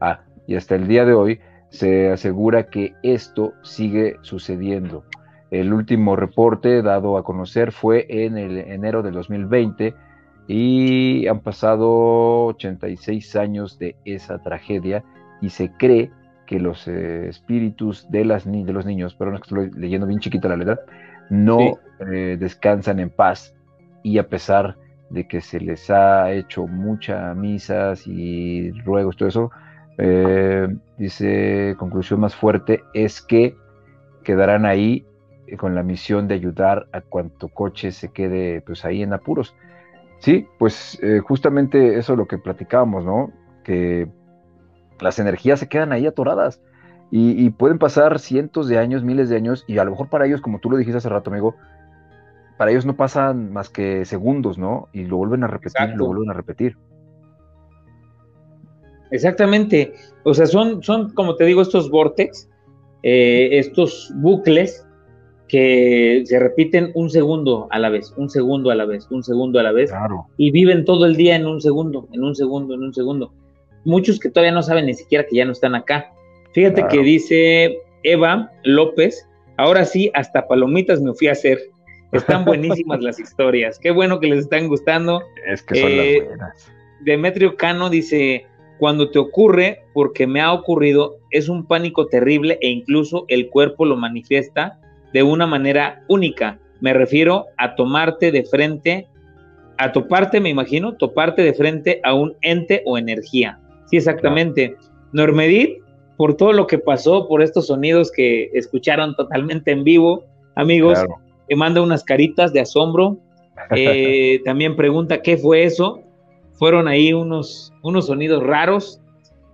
Ah, y hasta el día de hoy se asegura que esto sigue sucediendo. El último reporte dado a conocer fue en el enero de 2020 y han pasado 86 años de esa tragedia y se cree que los eh, espíritus de, las de los niños, pero no estoy leyendo bien chiquita la letra, no eh, descansan en paz y a pesar de que se les ha hecho muchas misas y ruegos, todo eso, eh, dice, conclusión más fuerte es que quedarán ahí con la misión de ayudar a cuanto coche se quede pues ahí en apuros. Sí, pues justamente eso es lo que platicábamos, ¿no? Que las energías se quedan ahí atoradas. Y, pueden pasar cientos de años, miles de años, y a lo mejor para ellos, como tú lo dijiste hace rato, amigo, para ellos no pasan más que segundos, ¿no? Y lo vuelven a repetir, lo vuelven a repetir. Exactamente. O sea, son, son como te digo, estos vortex, eh, estos bucles que se repiten un segundo a la vez, un segundo a la vez, un segundo a la vez, claro. y viven todo el día en un segundo, en un segundo, en un segundo muchos que todavía no saben ni siquiera que ya no están acá. Fíjate que dice Eva López, ahora sí, hasta palomitas me fui a hacer. Están buenísimas las historias. Qué bueno que les están gustando. Es que son las eh, buenas. Demetrio Cano dice, cuando te ocurre, porque me ha ocurrido, es un pánico terrible e incluso el cuerpo lo manifiesta de una manera única. Me refiero a tomarte de frente, a toparte, me imagino, toparte de frente a un ente o energía. Sí, exactamente. Normedit, por todo lo que pasó, por estos sonidos que escucharon totalmente en vivo, amigos, manda unas caritas de asombro. Eh, también pregunta qué fue eso. Fueron ahí unos, unos sonidos raros.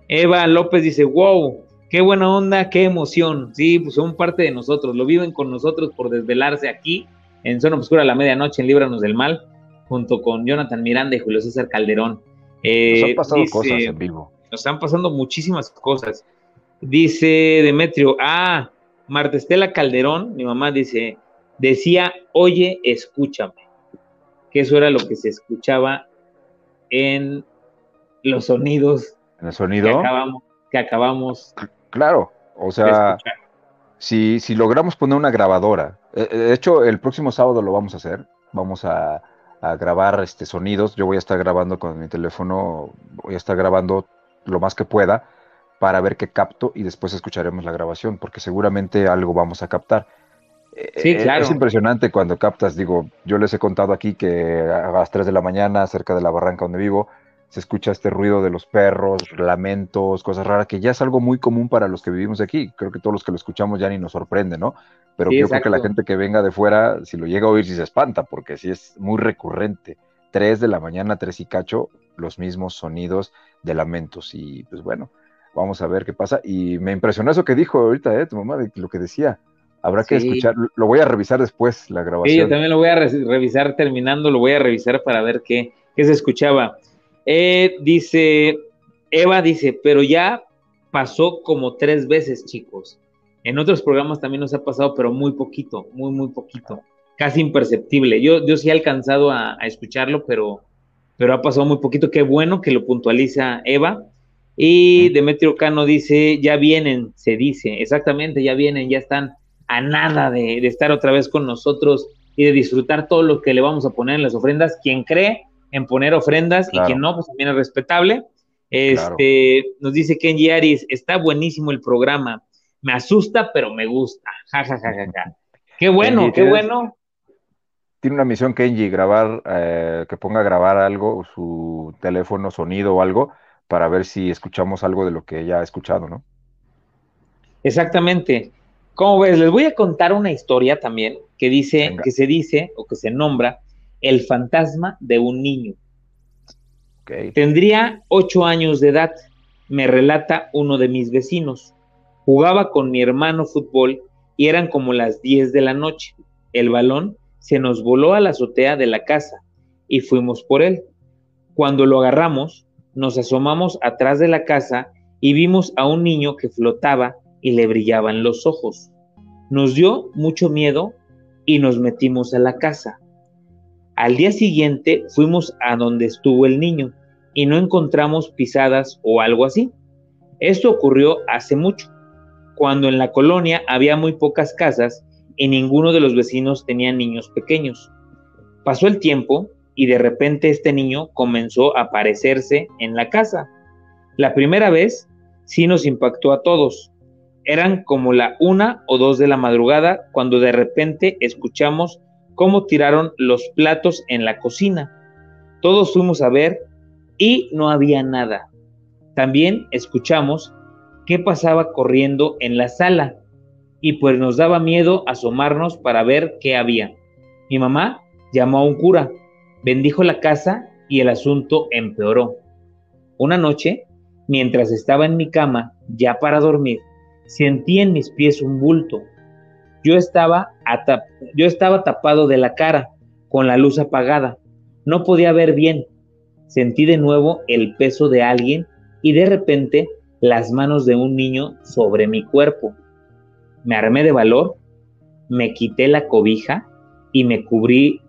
Eva López dice, wow, qué buena onda, qué emoción. Sí, pues son parte de nosotros, lo viven con nosotros por desvelarse aquí en Zona Oscura a la medianoche en Líbranos del Mal, junto con Jonathan Miranda y Julio César Calderón. Eh, nos han pasado cosas en vivo. Nos están pasando muchísimas cosas. Dice Demetrio, ah, Marta Estela Calderón, mi mamá dice, decía, oye, escúchame. Que eso era lo que se escuchaba en los sonidos. En el sonido. Que acabamos. Que acabamos claro, o sea, si, si logramos poner una grabadora, eh, eh, de hecho, el próximo sábado lo vamos a hacer. Vamos a, a grabar este, sonidos. Yo voy a estar grabando con mi teléfono, voy a estar grabando lo más que pueda para ver qué capto y después escucharemos la grabación, porque seguramente algo vamos a captar. Sí, eh, claro. Es impresionante cuando captas, digo, yo les he contado aquí que a las 3 de la mañana, cerca de la barranca donde vivo, se escucha este ruido de los perros, lamentos, cosas raras, que ya es algo muy común para los que vivimos aquí. Creo que todos los que lo escuchamos ya ni nos sorprende, ¿no? Pero yo creo que la gente que venga de fuera, si lo llega a oír, sí se espanta, porque sí es muy recurrente. Tres de la mañana, tres y cacho, los mismos sonidos de lamentos. Y pues bueno, vamos a ver qué pasa. Y me impresionó eso que dijo ahorita, ¿eh? Tu mamá, de lo que decía. Habrá que escuchar, lo voy a revisar después, la grabación. Sí, yo también lo voy a revisar terminando, lo voy a revisar para ver qué, qué se escuchaba. Eh, dice, Eva dice, pero ya pasó como tres veces, chicos. En otros programas también nos ha pasado, pero muy poquito, muy, muy poquito, casi imperceptible. Yo, yo sí he alcanzado a, escucharlo, pero, pero ha pasado muy poquito. Qué bueno que lo puntualiza Eva. Y Demetrio Cano dice, ya vienen, se dice, exactamente, ya vienen, ya están a nada de, de estar otra vez con nosotros y de disfrutar todo lo que le vamos a poner en las ofrendas. Quien cree, en poner ofrendas y que no, pues también es respetable. Este, nos dice Kenji Aris, está buenísimo el programa. Me asusta, pero me gusta. Ja, ja, ja, ja, Qué bueno, qué bueno. Tiene una misión Kenji, grabar, eh, que ponga a grabar algo, su teléfono, sonido o algo, para ver si escuchamos algo de lo que ella ha escuchado, ¿no? Exactamente. Como ves, les voy a contar una historia también que dice, que se dice o que se nombra el fantasma de un niño. Tendría ocho años de edad, me relata uno de mis vecinos. Jugaba con mi hermano fútbol y eran como las diez de la noche. El balón se nos voló a la azotea de la casa y fuimos por él. Cuando lo agarramos, nos asomamos atrás de la casa y vimos a un niño que flotaba y le brillaban los ojos. Nos dio mucho miedo y nos metimos a la casa. Al día siguiente fuimos a donde estuvo el niño y no encontramos pisadas o algo así. Esto ocurrió hace mucho, cuando en la colonia había muy pocas casas y ninguno de los vecinos tenía niños pequeños. Pasó el tiempo y de repente este niño comenzó a aparecerse en la casa. La primera vez sí nos impactó a todos. Eran como la una o dos de la madrugada cuando de repente escuchamos cómo tiraron los platos en la cocina. Todos fuimos a ver y no había nada. También escuchamos qué pasaba corriendo en la sala y pues nos daba miedo asomarnos para ver qué había. Mi mamá llamó a un cura, bendijo la casa y el asunto empeoró. Una noche, mientras estaba en mi cama, ya para dormir, sentí en mis pies un bulto. Yo estaba, yo estaba tapado de la cara, con la luz apagada. No podía ver bien. Sentí de nuevo el peso de alguien y de repente las manos de un niño sobre mi cuerpo. Me armé de valor, me quité la cobija y me cubrí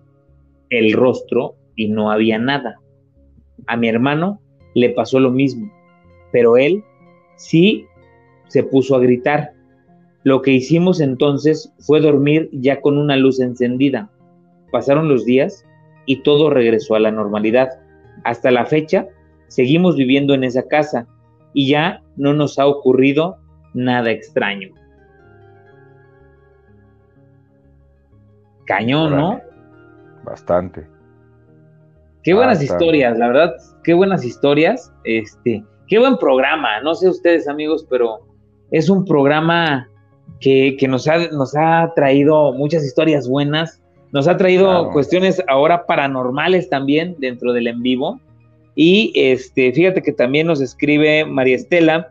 el rostro y no había nada. A mi hermano le pasó lo mismo, pero él sí se puso a gritar. Lo que hicimos entonces fue dormir ya con una luz encendida. Pasaron los días y todo regresó a la normalidad. Hasta la fecha seguimos viviendo en esa casa y ya no nos ha ocurrido nada extraño. Cañón, ¿no? Bastante. Qué buenas historias, la verdad, qué buenas historias. Este, qué buen programa. No sé ustedes, amigos, pero es un programa que, nos, ha, nos ha traído muchas historias buenas. Nos ha traído cuestiones ahora paranormales también dentro del en vivo. Y este, fíjate que también nos escribe María Estela.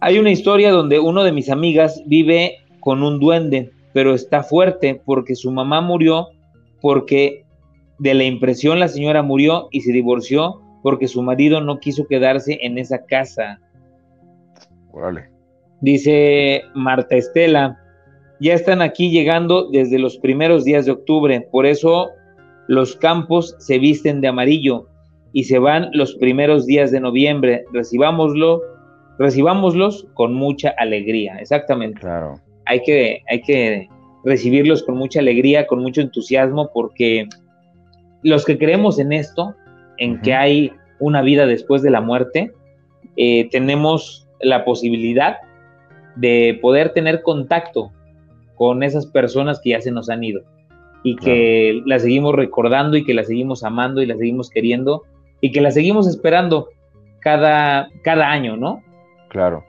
Hay una historia donde uno de mis amigas vive con un duende, pero está fuerte porque su mamá murió porque de la impresión la señora murió y se divorció porque su marido no quiso quedarse en esa casa. Órale. Dice Marta Estela, ya están aquí llegando desde los primeros días de octubre, por eso los campos se visten de amarillo y se van los primeros días de noviembre. Recibámoslo, recibámoslos con mucha alegría. Exactamente. Claro. Hay que, hay que recibirlos con mucha alegría, con mucho entusiasmo, porque los que creemos en esto, en que hay una vida después de la muerte, eh, tenemos la posibilidad de poder tener contacto con esas personas que ya se nos han ido y que las seguimos recordando y que las seguimos amando y las seguimos queriendo y que las seguimos esperando cada, cada año, ¿no? Claro.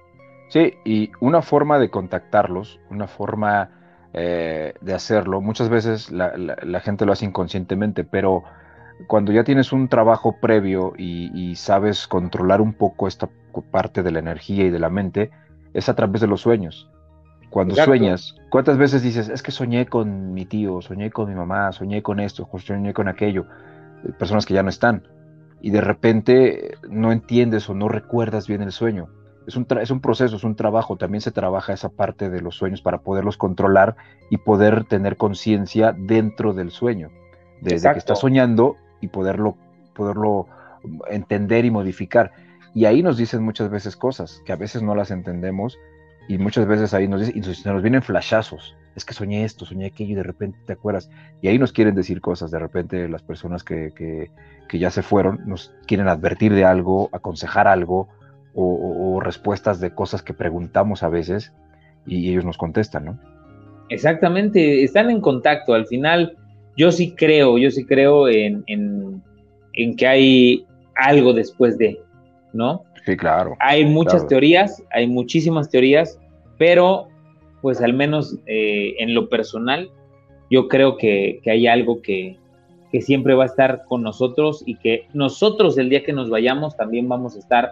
Sí, y una forma de contactarlos, una forma eh, de hacerlo. Muchas veces la, gente lo hace inconscientemente, pero cuando ya tienes un trabajo previo y, sabes controlar un poco esta parte de la energía y de la mente, es a través de los sueños. Cuando sueñas, ¿cuántas veces dices, es que soñé con mi tío, soñé con mi mamá, soñé con esto, soñé con aquello? Personas que ya no están. Y de repente no entiendes o no recuerdas bien el sueño es un, es un proceso, es un trabajo, también se trabaja esa parte de los sueños para poderlos controlar y poder tener conciencia dentro del sueño, desde que estás soñando y poderlo, poderlo entender y modificar. Y ahí nos dicen muchas veces cosas que a veces no las entendemos y muchas veces ahí nos dicen, y nos vienen flashazos. Es que soñé esto, soñé aquello y de repente te acuerdas. Y ahí nos quieren decir cosas. De repente las personas que, que, ya se fueron nos quieren advertir de algo, aconsejar algo, o, respuestas de cosas que preguntamos a veces y ellos nos contestan, ¿no? Exactamente, están en contacto. Al final, yo sí creo, yo sí creo en, que hay algo después de, ¿no? Sí, claro. Hay muchas teorías, hay muchísimas teorías, pero pues al menos eh, en lo personal, yo creo que, hay algo que, que, siempre va a estar con nosotros y que nosotros el día que nos vayamos también vamos a estar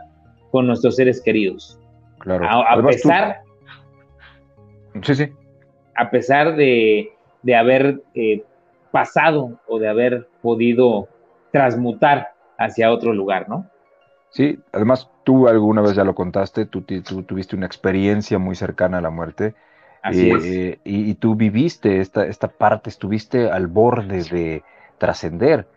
con nuestros seres queridos. Claro. A, pesar. Sí, sí. A pesar de, haber eh, pasado o de haber podido transmutar hacia otro lugar, ¿no? Sí, además tú alguna vez ya lo contaste, tú, tú, tuviste una experiencia muy cercana a la muerte Así eh, y, y, tú viviste esta, esta parte, estuviste al borde de trascender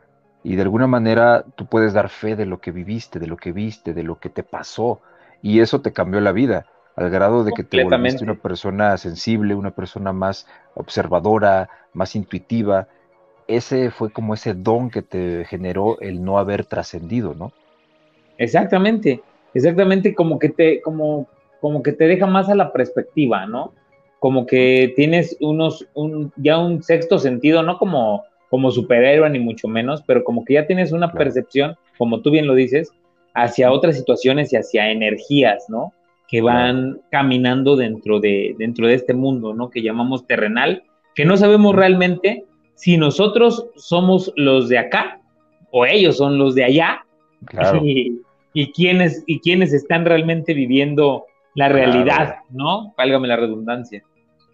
y de alguna manera tú puedes dar fe de lo que viviste, de lo que viste, de lo que te pasó y eso te cambió la vida al grado de que te volviste una persona sensible, una persona más observadora, más intuitiva. Ese fue como ese don que te generó el no haber trascendido, ¿no? Exactamente, exactamente como que te, como, como que te deja más a la perspectiva, ¿no? Como que tienes unos, un, ya un sexto sentido, no como, como superhéroe ni mucho menos, pero como que ya tienes una percepción, como tú bien lo dices, hacia otras situaciones y hacia energías, ¿no? que van caminando dentro de, dentro de este mundo, ¿no? Que llamamos terrenal, que no sabemos realmente si nosotros somos los de acá o ellos son los de allá. Y, y quiénes, y quiénes están realmente viviendo la realidad, ¿no? Válgame la redundancia.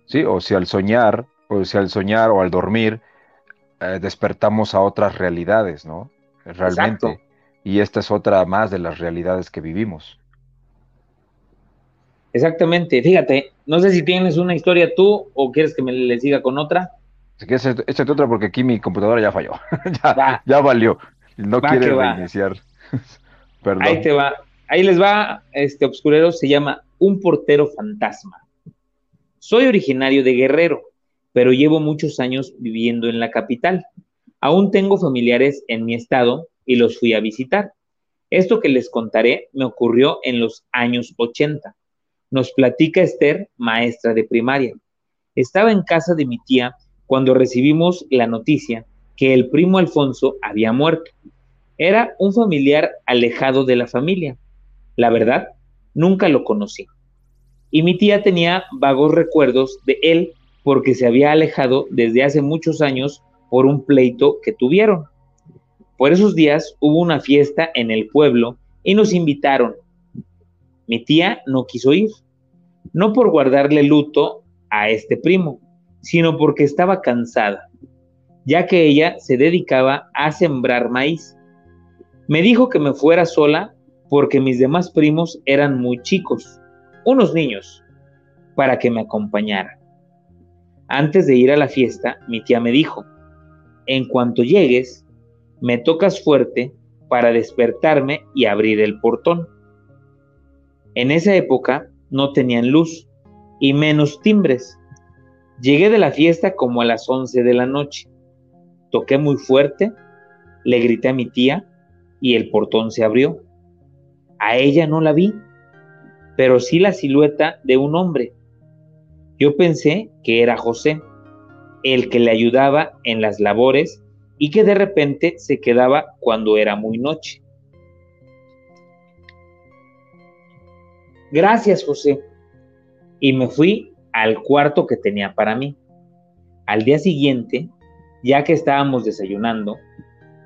Sí, o si al soñar, o si al soñar o al dormir, eh, despertamos a otras realidades, ¿no? Realmente. Y esta es otra más de las realidades que vivimos. Exactamente, fíjate, no sé si tienes una historia tú o quieres que me le siga con otra. Si quieres, échate otra porque aquí mi computadora ya falló. ya, valió. No quiere reiniciar. Ahí te va. Ahí les va, este obscurero se llama Un portero fantasma. Soy originario de Guerrero, pero llevo muchos años viviendo en la capital. Aún tengo familiares en mi estado y los fui a visitar. Esto que les contaré me ocurrió en los años 80 nos platica Esther, maestra de primaria. Estaba en casa de mi tía cuando recibimos la noticia que el primo Alfonso había muerto. Era un familiar alejado de la familia. La verdad, nunca lo conocí. Y mi tía tenía vagos recuerdos de él porque se había alejado desde hace muchos años por un pleito que tuvieron. Por esos días hubo una fiesta en el pueblo y nos invitaron. Mi tía no quiso ir no por guardarle luto a este primo, sino porque estaba cansada, ya que ella se dedicaba a sembrar maíz. Me dijo que me fuera sola porque mis demás primos eran muy chicos, unos niños, para que me acompañara. Antes de ir a la fiesta, mi tía me dijo, en cuanto llegues, me tocas fuerte para despertarme y abrir el portón. En esa época no tenían luz y menos timbres. Llegué de la fiesta como a las 11 de la noche. Toqué muy fuerte, le grité a mi tía y el portón se abrió. A ella no la vi, pero sí la silueta de un hombre. Yo pensé que era José, el que le ayudaba en las labores y que de repente se quedaba cuando era muy noche. Gracias, José. Y me fui al cuarto que tenía para mí. Al día siguiente, ya que estábamos desayunando,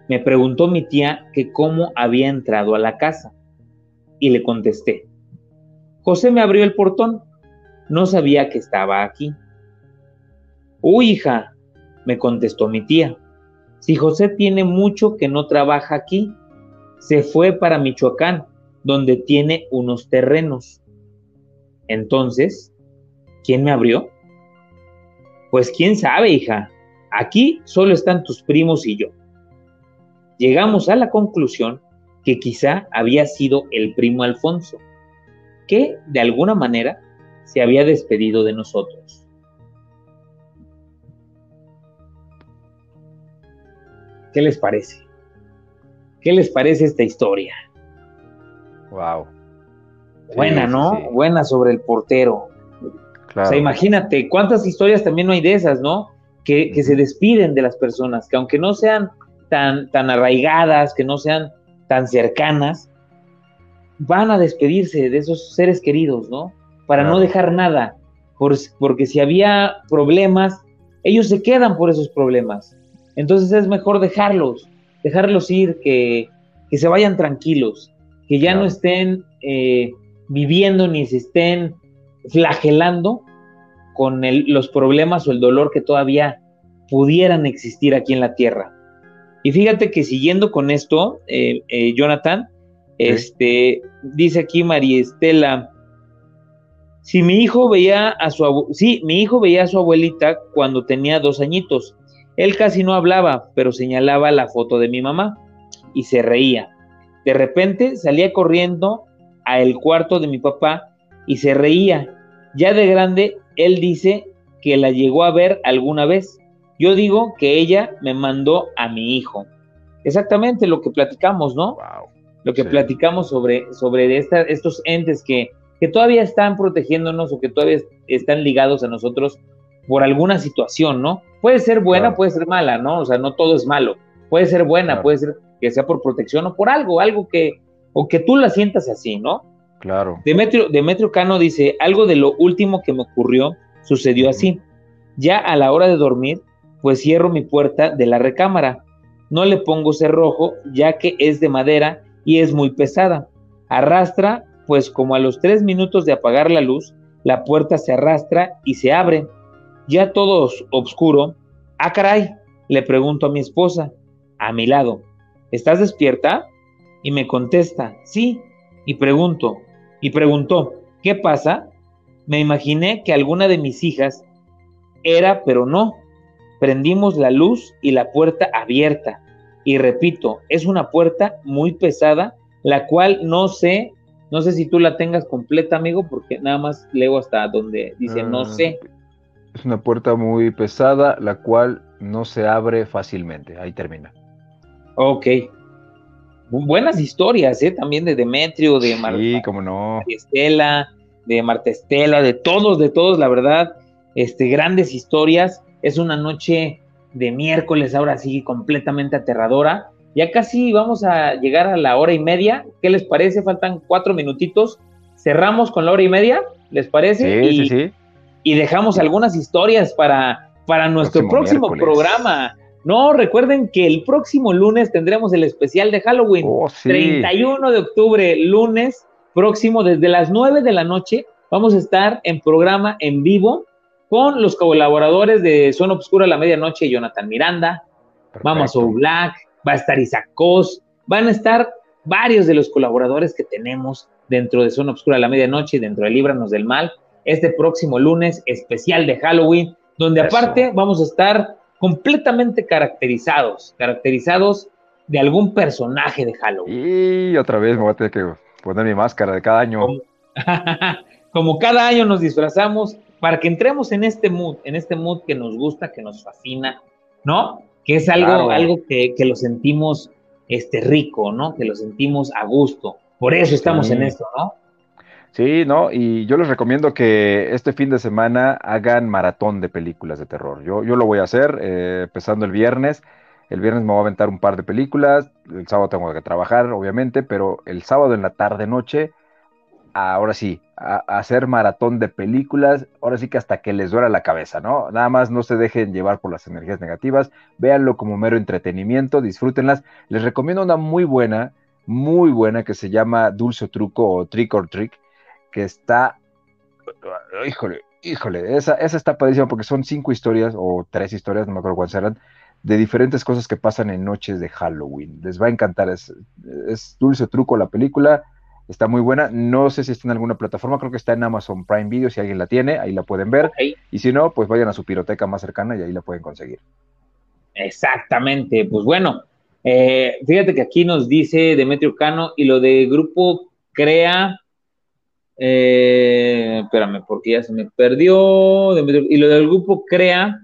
me preguntó mi tía que cómo había entrado a la casa. Y le contesté. José me abrió el portón. No sabía que estaba aquí. Uy, hija, me contestó mi tía. Si José tiene mucho que no trabaja aquí, se fue para Michoacán donde tiene unos terrenos. Entonces, ¿quién me abrió? Pues quién sabe, hija. Aquí solo están tus primos y yo. Llegamos a la conclusión que quizá había sido el primo Alfonso, que de alguna manera se había despedido de nosotros. ¿Qué les parece? ¿Qué les parece esta historia? Wow. Buena, ¿no? Buena sobre el portero. O sea, imagínate cuántas historias también no hay de esas, ¿no? Que, se despiden de las personas, que aunque no sean tan, tan arraigadas, que no sean tan cercanas, van a despedirse de esos seres queridos, ¿no? Para no dejar nada, porque si había problemas, ellos se quedan por esos problemas. Entonces es mejor dejarlos, dejarlos ir, que, que se vayan tranquilos que ya no estén eh, viviendo ni se estén flagelando con los problemas o el dolor que todavía pudieran existir aquí en la tierra. Y fíjate que siguiendo con esto, eh, eh, Jonathan, este, dice aquí María Estela, si mi hijo veía a su sí, mi hijo veía a su abuelita cuando tenía dos añitos. Él casi no hablaba, pero señalaba la foto de mi mamá y se reía. De repente salía corriendo a el cuarto de mi papá y se reía. Ya de grande, él dice que la llegó a ver alguna vez. Yo digo que ella me mandó a mi hijo. Exactamente lo que platicamos, ¿no? Lo que platicamos sobre, sobre estos entes que, que todavía están protegiéndonos o que todavía están ligados a nosotros por alguna situación, ¿no? Puede ser buena, puede ser mala, ¿no? O sea, no todo es malo. Puede ser buena, puede ser que sea por protección o por algo, algo que, o que tú la sientas así, ¿no? Claro. Demetrio, Demetrio Cano dice, algo de lo último que me ocurrió sucedió así. Ya a la hora de dormir, pues cierro mi puerta de la recámara. No le pongo cerrojo, ya que es de madera y es muy pesada. Arrastra, pues como a los tres minutos de apagar la luz, la puerta se arrastra y se abre. Ya todo oscuro. Ah, caray, le pregunto a mi esposa, a mi lado, ¿estás despierta? Y me contesta, sí. Y pregunto, y preguntó, ¿qué pasa? Me imaginé que alguna de mis hijas era, pero no. Prendimos la luz y la puerta abierta. Y repito, es una puerta muy pesada, la cual no sé, no sé si tú la tengas completa, amigo, porque nada más leo hasta donde dice no ah, sé. Es una puerta muy pesada, la cual no se abre fácilmente. Ahí termina. Ok. Buenas historias, ¿eh? También de Demetrio, de Marta. Sí, cómo no. Estela, de Marta Estela, de todos, de todos, la verdad. Este, grandes historias. Es una noche de miércoles, ahora sí, completamente aterradora. Ya casi vamos a llegar a la hora y media. ¿Qué les parece? Faltan cuatro minutitos. Cerramos con la hora y media, ¿les parece? Sí, sí, sí. Y dejamos algunas historias para, para nuestro próximo, programa. No, recuerden que el próximo lunes tendremos el especial de Halloween. 31 de octubre, lunes próximo, desde las 9 de la noche, vamos a estar en programa en vivo con los colaboradores de Zona Obscura a la Medianoche, Jonathan Miranda, Vamos a Black, va a estar Isaac Cos, van a estar varios de los colaboradores que tenemos dentro de Zona Obscura a la Medianoche y dentro de Líbranos del Mal, este próximo lunes especial de Halloween, donde aparte vamos a estar completamente caracterizados, caracterizados de algún personaje de Halloween. Y otra vez me voy a tener que poner mi máscara de cada año. Como, cada año nos disfrazamos para que entremos en este mood, en este mood que nos gusta, que nos fascina, ¿no? Que es algo, algo que, lo sentimos este, rico, ¿no? Que lo sentimos a gusto. Por eso estamos en esto, ¿no? Sí, no, y yo les recomiendo que este fin de semana hagan maratón de películas de terror. Yo, yo lo voy a hacer eh, empezando el viernes. El viernes me voy a aventar un par de películas. El sábado tengo que trabajar, obviamente, pero el sábado en la tarde noche, ahora sí, hacer maratón de películas. Ahora sí que hasta que les duela la cabeza, ¿no? Nada más no se dejen llevar por las energías negativas. Véanlo como mero entretenimiento, disfrútenlas. Les recomiendo una muy buena, muy buena que se llama Dulce Truco o Trick or Trick que está, híjole, híjole, esa, esa está padrísima porque son cinco historias o tres historias, no me acuerdo cuántas eran, de diferentes cosas que pasan en noches de Halloween. Les va a encantar, es dulce truco la película, está muy buena. No sé si está en alguna plataforma, creo que está en Amazon Prime Video, si alguien la tiene, ahí la pueden ver. Y si no, pues vayan a su piroteca más cercana y ahí la pueden conseguir. Exactamente, pues bueno, eh, fíjate que aquí nos dice Demetrio Cano y lo de grupo Crea, eh, espérame, porque ya se me perdió. Y lo del grupo Crea,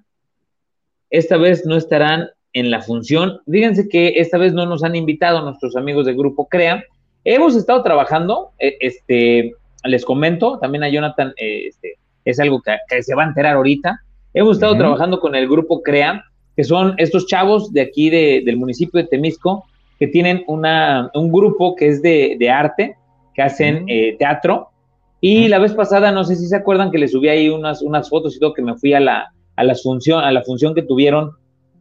esta vez no estarán en la función. Fíjense que esta vez no nos han invitado nuestros amigos del grupo Crea. Hemos estado trabajando, eh, este, les comento, también a Jonathan, eh, este, es algo que, se va a enterar ahorita. Hemos estado trabajando con el grupo CREA, que son estos chavos de aquí del municipio de Temisco, que tienen una, un grupo que es de, arte, que hacen teatro, y la vez pasada, no sé si se acuerdan que le subí ahí unas, unas fotos y todo, que me fui a la, a la función, a la función que tuvieron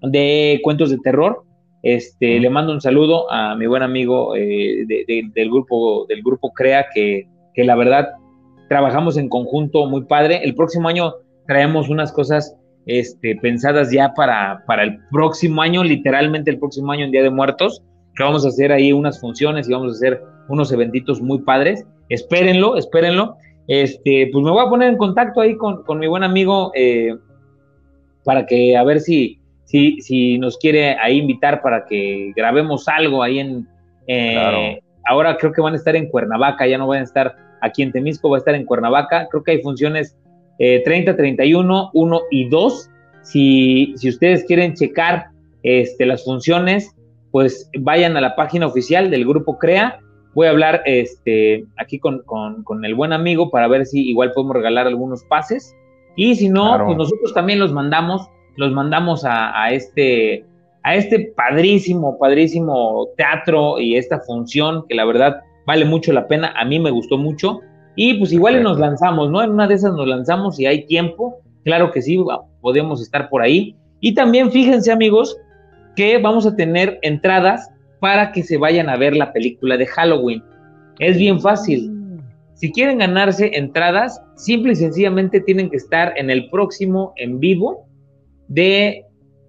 de cuentos de terror. Este, le mando un saludo a mi buen amigo eh, del grupo, del grupo Crea, que, que la verdad trabajamos en conjunto muy padre. El próximo año traemos unas cosas este, pensadas ya para, para el próximo año, literalmente el próximo año en Día de Muertos, que vamos a hacer ahí unas funciones y vamos a hacer unos eventitos muy padres. Espérenlo, espérenlo. este, pues me voy a poner en contacto ahí con, mi buen amigo eh, para que a ver si, si, si nos quiere ahí invitar para que grabemos algo ahí en... Eh, ahora creo que van a estar en Cuernavaca, ya no van a estar aquí en Temisco, va a estar en Cuernavaca. Creo que hay funciones 30, 31, 1 y 2. Si, si ustedes quieren checar este, las funciones, pues vayan a la página oficial del grupo CREA. Voy a hablar este, aquí con, el buen amigo para ver si igual podemos regalar algunos pases. Y si no, pues nosotros también los mandamos, los mandamos a, este, a este padrísimo, padrísimo teatro y esta función que la verdad vale mucho la pena. A mí me gustó mucho. Y pues igual nos lanzamos, ¿no? En una de esas nos lanzamos y hay tiempo. Claro que sí, podemos estar por ahí. Y también fíjense amigos que vamos a tener entradas para que se vayan a ver la película de Halloween. Es bien fácil. Si quieren ganarse entradas, simple y sencillamente tienen que estar en el próximo en vivo de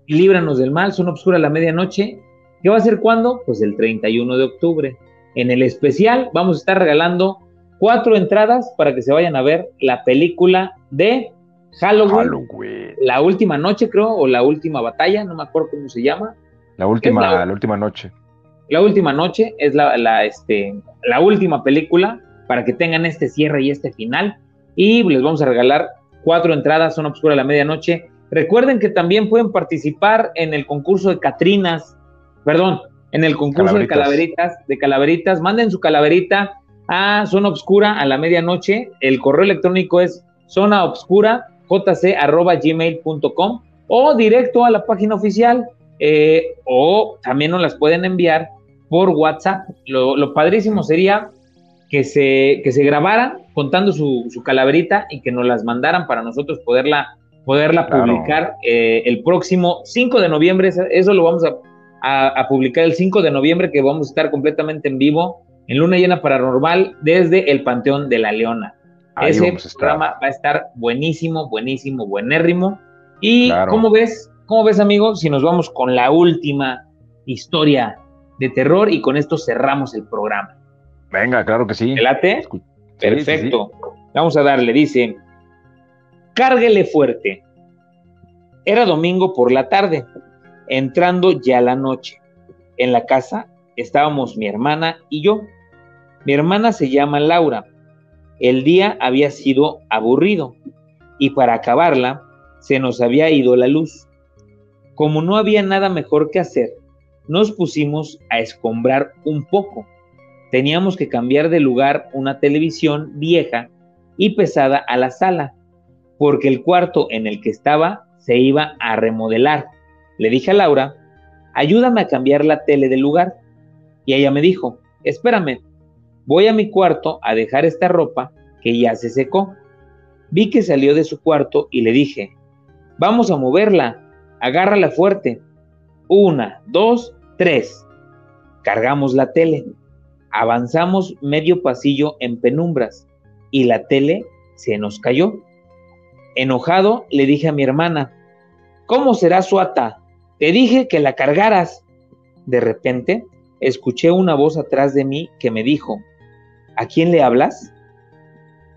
Líbranos del Mal, Son Obscura la medianoche. ¿Qué va a ser cuándo? Pues el 31 de octubre. En el especial vamos a estar regalando cuatro entradas para que se vayan a ver la película de Halloween, La última noche, creo, o la última batalla, no me acuerdo cómo se llama. La última, la, última noche. La última noche es la, la, este, la última película para que tengan este cierre y este final. Y les vamos a regalar cuatro entradas, son obscura a la medianoche. Recuerden que también pueden participar en el concurso de Catrinas, perdón, en el concurso de calaveritas, de calaveritas. Manden su calaverita a Zona Obscura a la medianoche. El correo electrónico es zona obscura jc.gmail.com o directo a la página oficial eh, o también nos las pueden enviar por WhatsApp. Lo, padrísimo sería que se, que se grabaran contando su, calaverita y que nos las mandaran para nosotros poderla, poderla publicar eh, el próximo 5 de noviembre. Eso lo vamos a, publicar el 5 de noviembre, que vamos a estar completamente en vivo en Luna Llena Paranormal desde el Panteón de la Leona. Ese programa va a estar buenísimo, buenísimo, buenérrimo. Y ¿cómo ves? ¿Cómo ves, amigo? Si nos vamos con la última historia de terror y con esto cerramos el programa. Venga, claro que sí. late? Perfecto. Vamos a darle, dice, cárguele fuerte. Era domingo por la tarde, entrando ya la noche. En la casa estábamos mi hermana y yo. Mi hermana se llama Laura el día había sido aburrido y para acabarla se nos había ido la luz. Como no había nada mejor que hacer, nos pusimos a escombrar un poco. Teníamos que cambiar de lugar una televisión vieja y pesada a la sala, porque el cuarto en el que estaba se iba a remodelar. Le dije a Laura, ayúdame a cambiar la tele de lugar. Y ella me dijo, espérame, Voy a mi cuarto a dejar esta ropa que ya se secó. Vi que salió de su cuarto y le dije, vamos a moverla, agárrala fuerte. Una, dos, tres. Cargamos la tele. Avanzamos medio pasillo en penumbras y la tele se nos cayó. Enojado le dije a mi hermana, ¿cómo será Suata? Te dije que la cargaras. De repente escuché una voz atrás de mí que me dijo, ¿A quién le hablas?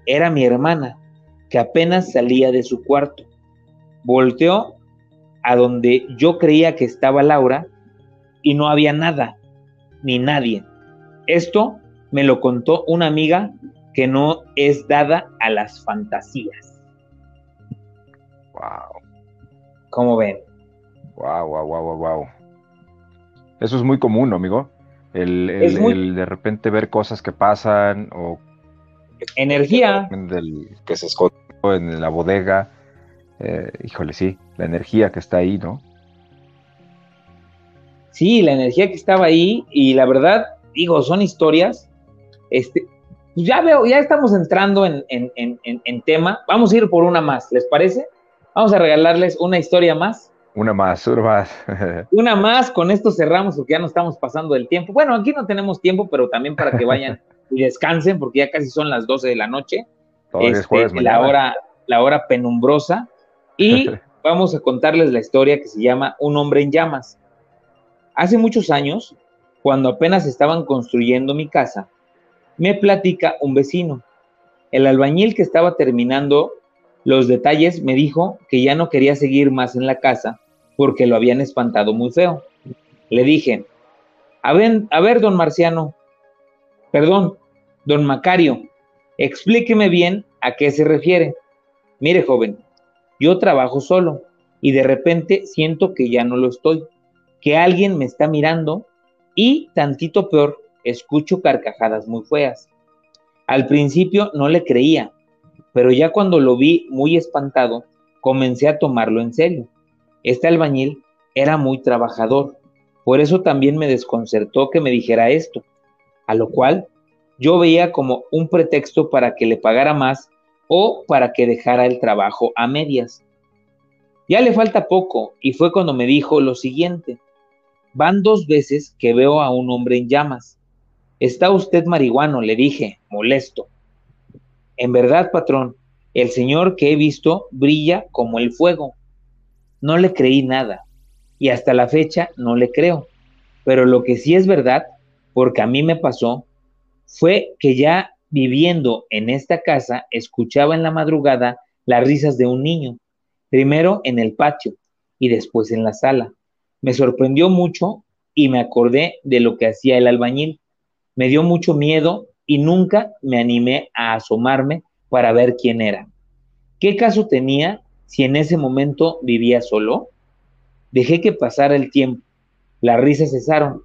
Era mi hermana, que apenas salía de su cuarto. Volteó a donde yo creía que estaba Laura y no había nada, ni nadie. Esto me lo contó una amiga que no es dada a las fantasías. Wow. ¿Cómo ven? Wow, wow, wow, wow, wow. Eso es muy común, amigo? El, de repente ver cosas que pasan o... Energía. que se esconde en la bodega. Eh, híjole, sí, la energía que está ahí, ¿no? Sí, la energía que estaba ahí y la verdad, digo, son historias. Este, ya veo, ya estamos entrando en, en tema. Vamos a ir por una más, ¿les parece? Vamos a regalarles una historia más una más, una más. una más, con esto cerramos porque ya no estamos pasando del tiempo. Bueno, aquí no tenemos tiempo, pero también para que vayan y descansen porque ya casi son las 12 de la noche. Este, la hora, la hora penumbrosa. Y vamos a contarles la historia que se llama Un hombre en llamas. Hace muchos años, cuando apenas estaban construyendo mi casa, me platica un vecino. El albañil que estaba terminando los detalles me dijo que ya no quería seguir más en la casa porque lo habían espantado muy feo. Le dije, a ver, a ver, don Marciano, perdón, don Macario, explíqueme bien a qué se refiere. Mire, joven, yo trabajo solo y de repente siento que ya no lo estoy, que alguien me está mirando y, tantito peor, escucho carcajadas muy feas. Al principio no le creía, pero ya cuando lo vi muy espantado, comencé a tomarlo en serio. Este albañil era muy trabajador, por eso también me desconcertó que me dijera esto, a lo cual yo veía como un pretexto para que le pagara más o para que dejara el trabajo a medias. Ya le falta poco y fue cuando me dijo lo siguiente. Van dos veces que veo a un hombre en llamas. Está usted marihuano, le dije, molesto. En verdad, patrón, el señor que he visto brilla como el fuego. No le creí nada y hasta la fecha no le creo. Pero lo que sí es verdad, porque a mí me pasó, fue que ya viviendo en esta casa escuchaba en la madrugada las risas de un niño primero en el patio y después en la sala. Me sorprendió mucho y me acordé de lo que hacía el albañil. Me dio mucho miedo y nunca me animé a asomarme para ver quién era. ¿Qué caso tenía si en ese momento vivía solo? Dejé que pasara el tiempo, las risas cesaron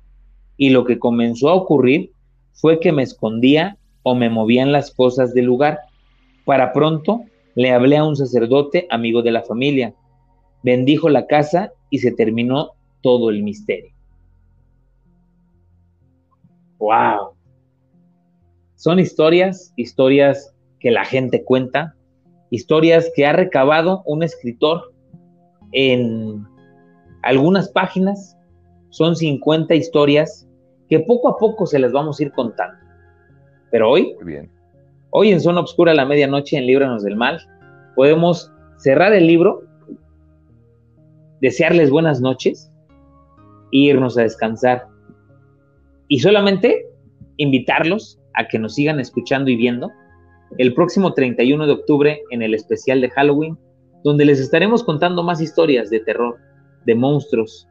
y lo que comenzó a ocurrir fue que me escondía o me movían las cosas del lugar. Para pronto le hablé a un sacerdote amigo de la familia. Bendijo la casa y se terminó todo el misterio. ¡Wow! Son historias, historias que la gente cuenta, historias que ha recabado un escritor en algunas páginas. Son 50 historias que poco a poco se les vamos a ir contando. Pero hoy, Muy bien. Hoy en Zona Obscura la medianoche en Líbranos del Mal, podemos cerrar el libro, desearles buenas noches e irnos a descansar. Y solamente invitarlos a que nos sigan escuchando y viendo el próximo 31 de octubre en el especial de Halloween, donde les estaremos contando más historias de terror, de monstruos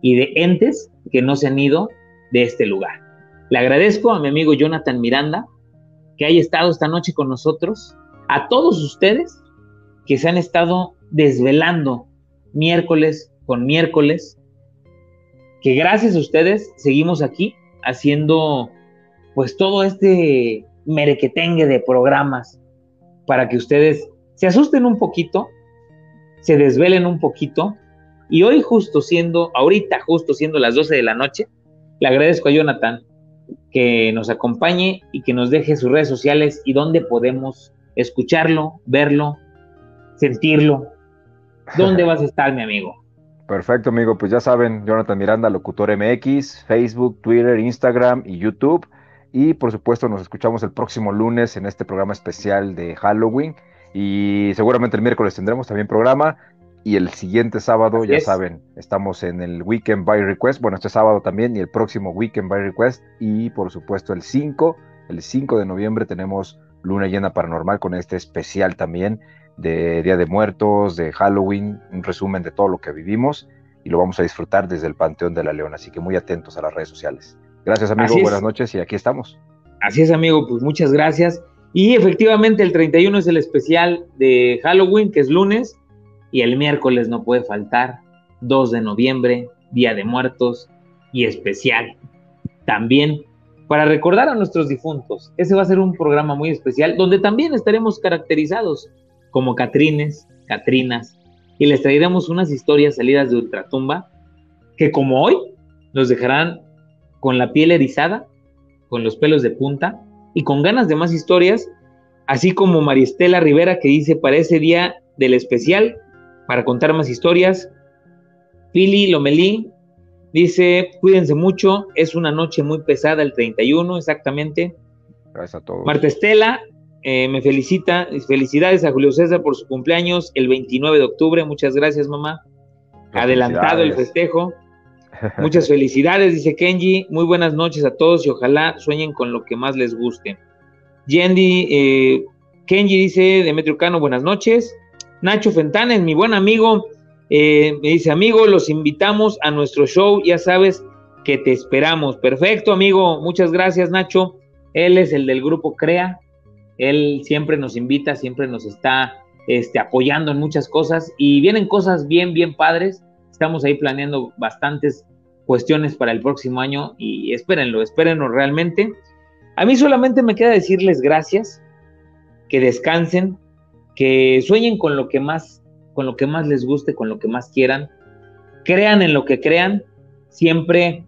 y de entes que no se han ido de este lugar. Le agradezco a mi amigo Jonathan Miranda que haya estado esta noche con nosotros, a todos ustedes que se han estado desvelando miércoles con miércoles, que gracias a ustedes seguimos aquí haciendo pues todo este merequetengue de programas para que ustedes se asusten un poquito, se desvelen un poquito y hoy justo siendo, ahorita justo siendo las 12 de la noche, le agradezco a Jonathan que nos acompañe y que nos deje sus redes sociales y dónde podemos escucharlo, verlo, sentirlo. ¿Dónde vas a estar, mi amigo? Perfecto, amigo. Pues ya saben, Jonathan Miranda, locutor MX, Facebook, Twitter, Instagram y YouTube. Y por supuesto, nos escuchamos el próximo lunes en este programa especial de Halloween. Y seguramente el miércoles tendremos también programa. Y el siguiente sábado, ya saben, estamos en el Weekend by Request. Bueno, este sábado también y el próximo Weekend by Request. Y por supuesto el 5, el 5 de noviembre tenemos Luna Llena Paranormal con este especial también de Día de Muertos, de Halloween, un resumen de todo lo que vivimos y lo vamos a disfrutar desde el Panteón de la León. Así que muy atentos a las redes sociales. Gracias amigo, buenas noches y aquí estamos. Así es amigo, pues muchas gracias. Y efectivamente el 31 es el especial de Halloween, que es lunes y el miércoles no puede faltar, 2 de noviembre, Día de Muertos y especial. También para recordar a nuestros difuntos. Ese va a ser un programa muy especial donde también estaremos caracterizados como Catrines, Catrinas y les traeremos unas historias salidas de Ultratumba que como hoy nos dejarán con la piel erizada, con los pelos de punta y con ganas de más historias, así como Maristela Rivera que dice para ese día del especial para contar más historias. Pili Lomelí dice, cuídense mucho, es una noche muy pesada el 31, exactamente. Gracias a todos. Marta Estela eh, me felicita, felicidades a Julio César por su cumpleaños el 29 de octubre, muchas gracias mamá. Adelantado el festejo. Muchas felicidades, dice Kenji. Muy buenas noches a todos y ojalá sueñen con lo que más les guste. Yendi, eh, Kenji dice, Demetrio Cano, buenas noches. Nacho Fentanes, mi buen amigo, eh, me dice, amigo, los invitamos a nuestro show, ya sabes que te esperamos. Perfecto, amigo, muchas gracias, Nacho. Él es el del grupo Crea, él siempre nos invita, siempre nos está este, apoyando en muchas cosas y vienen cosas bien, bien padres. Estamos ahí planeando bastantes cuestiones para el próximo año y espérenlo, espérenlo realmente. A mí solamente me queda decirles gracias, que descansen, que sueñen con lo que más, con lo que más les guste, con lo que más quieran, crean en lo que crean, siempre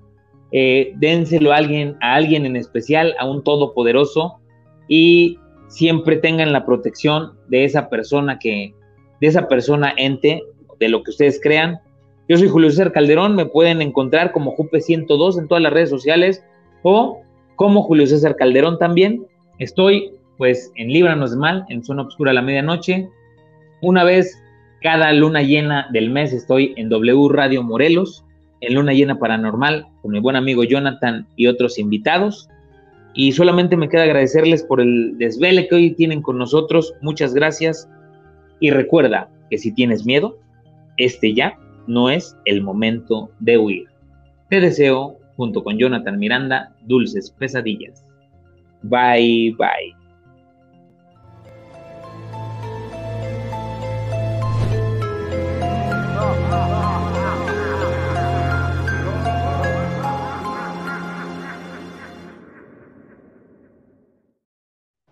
eh, dénselo a alguien, a alguien en especial, a un todopoderoso y siempre tengan la protección de esa persona que, de esa persona ente, de lo que ustedes crean. Yo soy Julio César Calderón, me pueden encontrar como Jupe102 en todas las redes sociales o como Julio César Calderón también. Estoy pues en Líbranos de Mal, en Zona Obscura a la medianoche. Una vez cada luna llena del mes estoy en W Radio Morelos, en Luna Llena Paranormal, con mi buen amigo Jonathan y otros invitados. Y solamente me queda agradecerles por el desvele que hoy tienen con nosotros. Muchas gracias. Y recuerda que si tienes miedo, este ya no es el momento de huir. Te deseo, junto con Jonathan Miranda, dulces pesadillas. Bye, bye.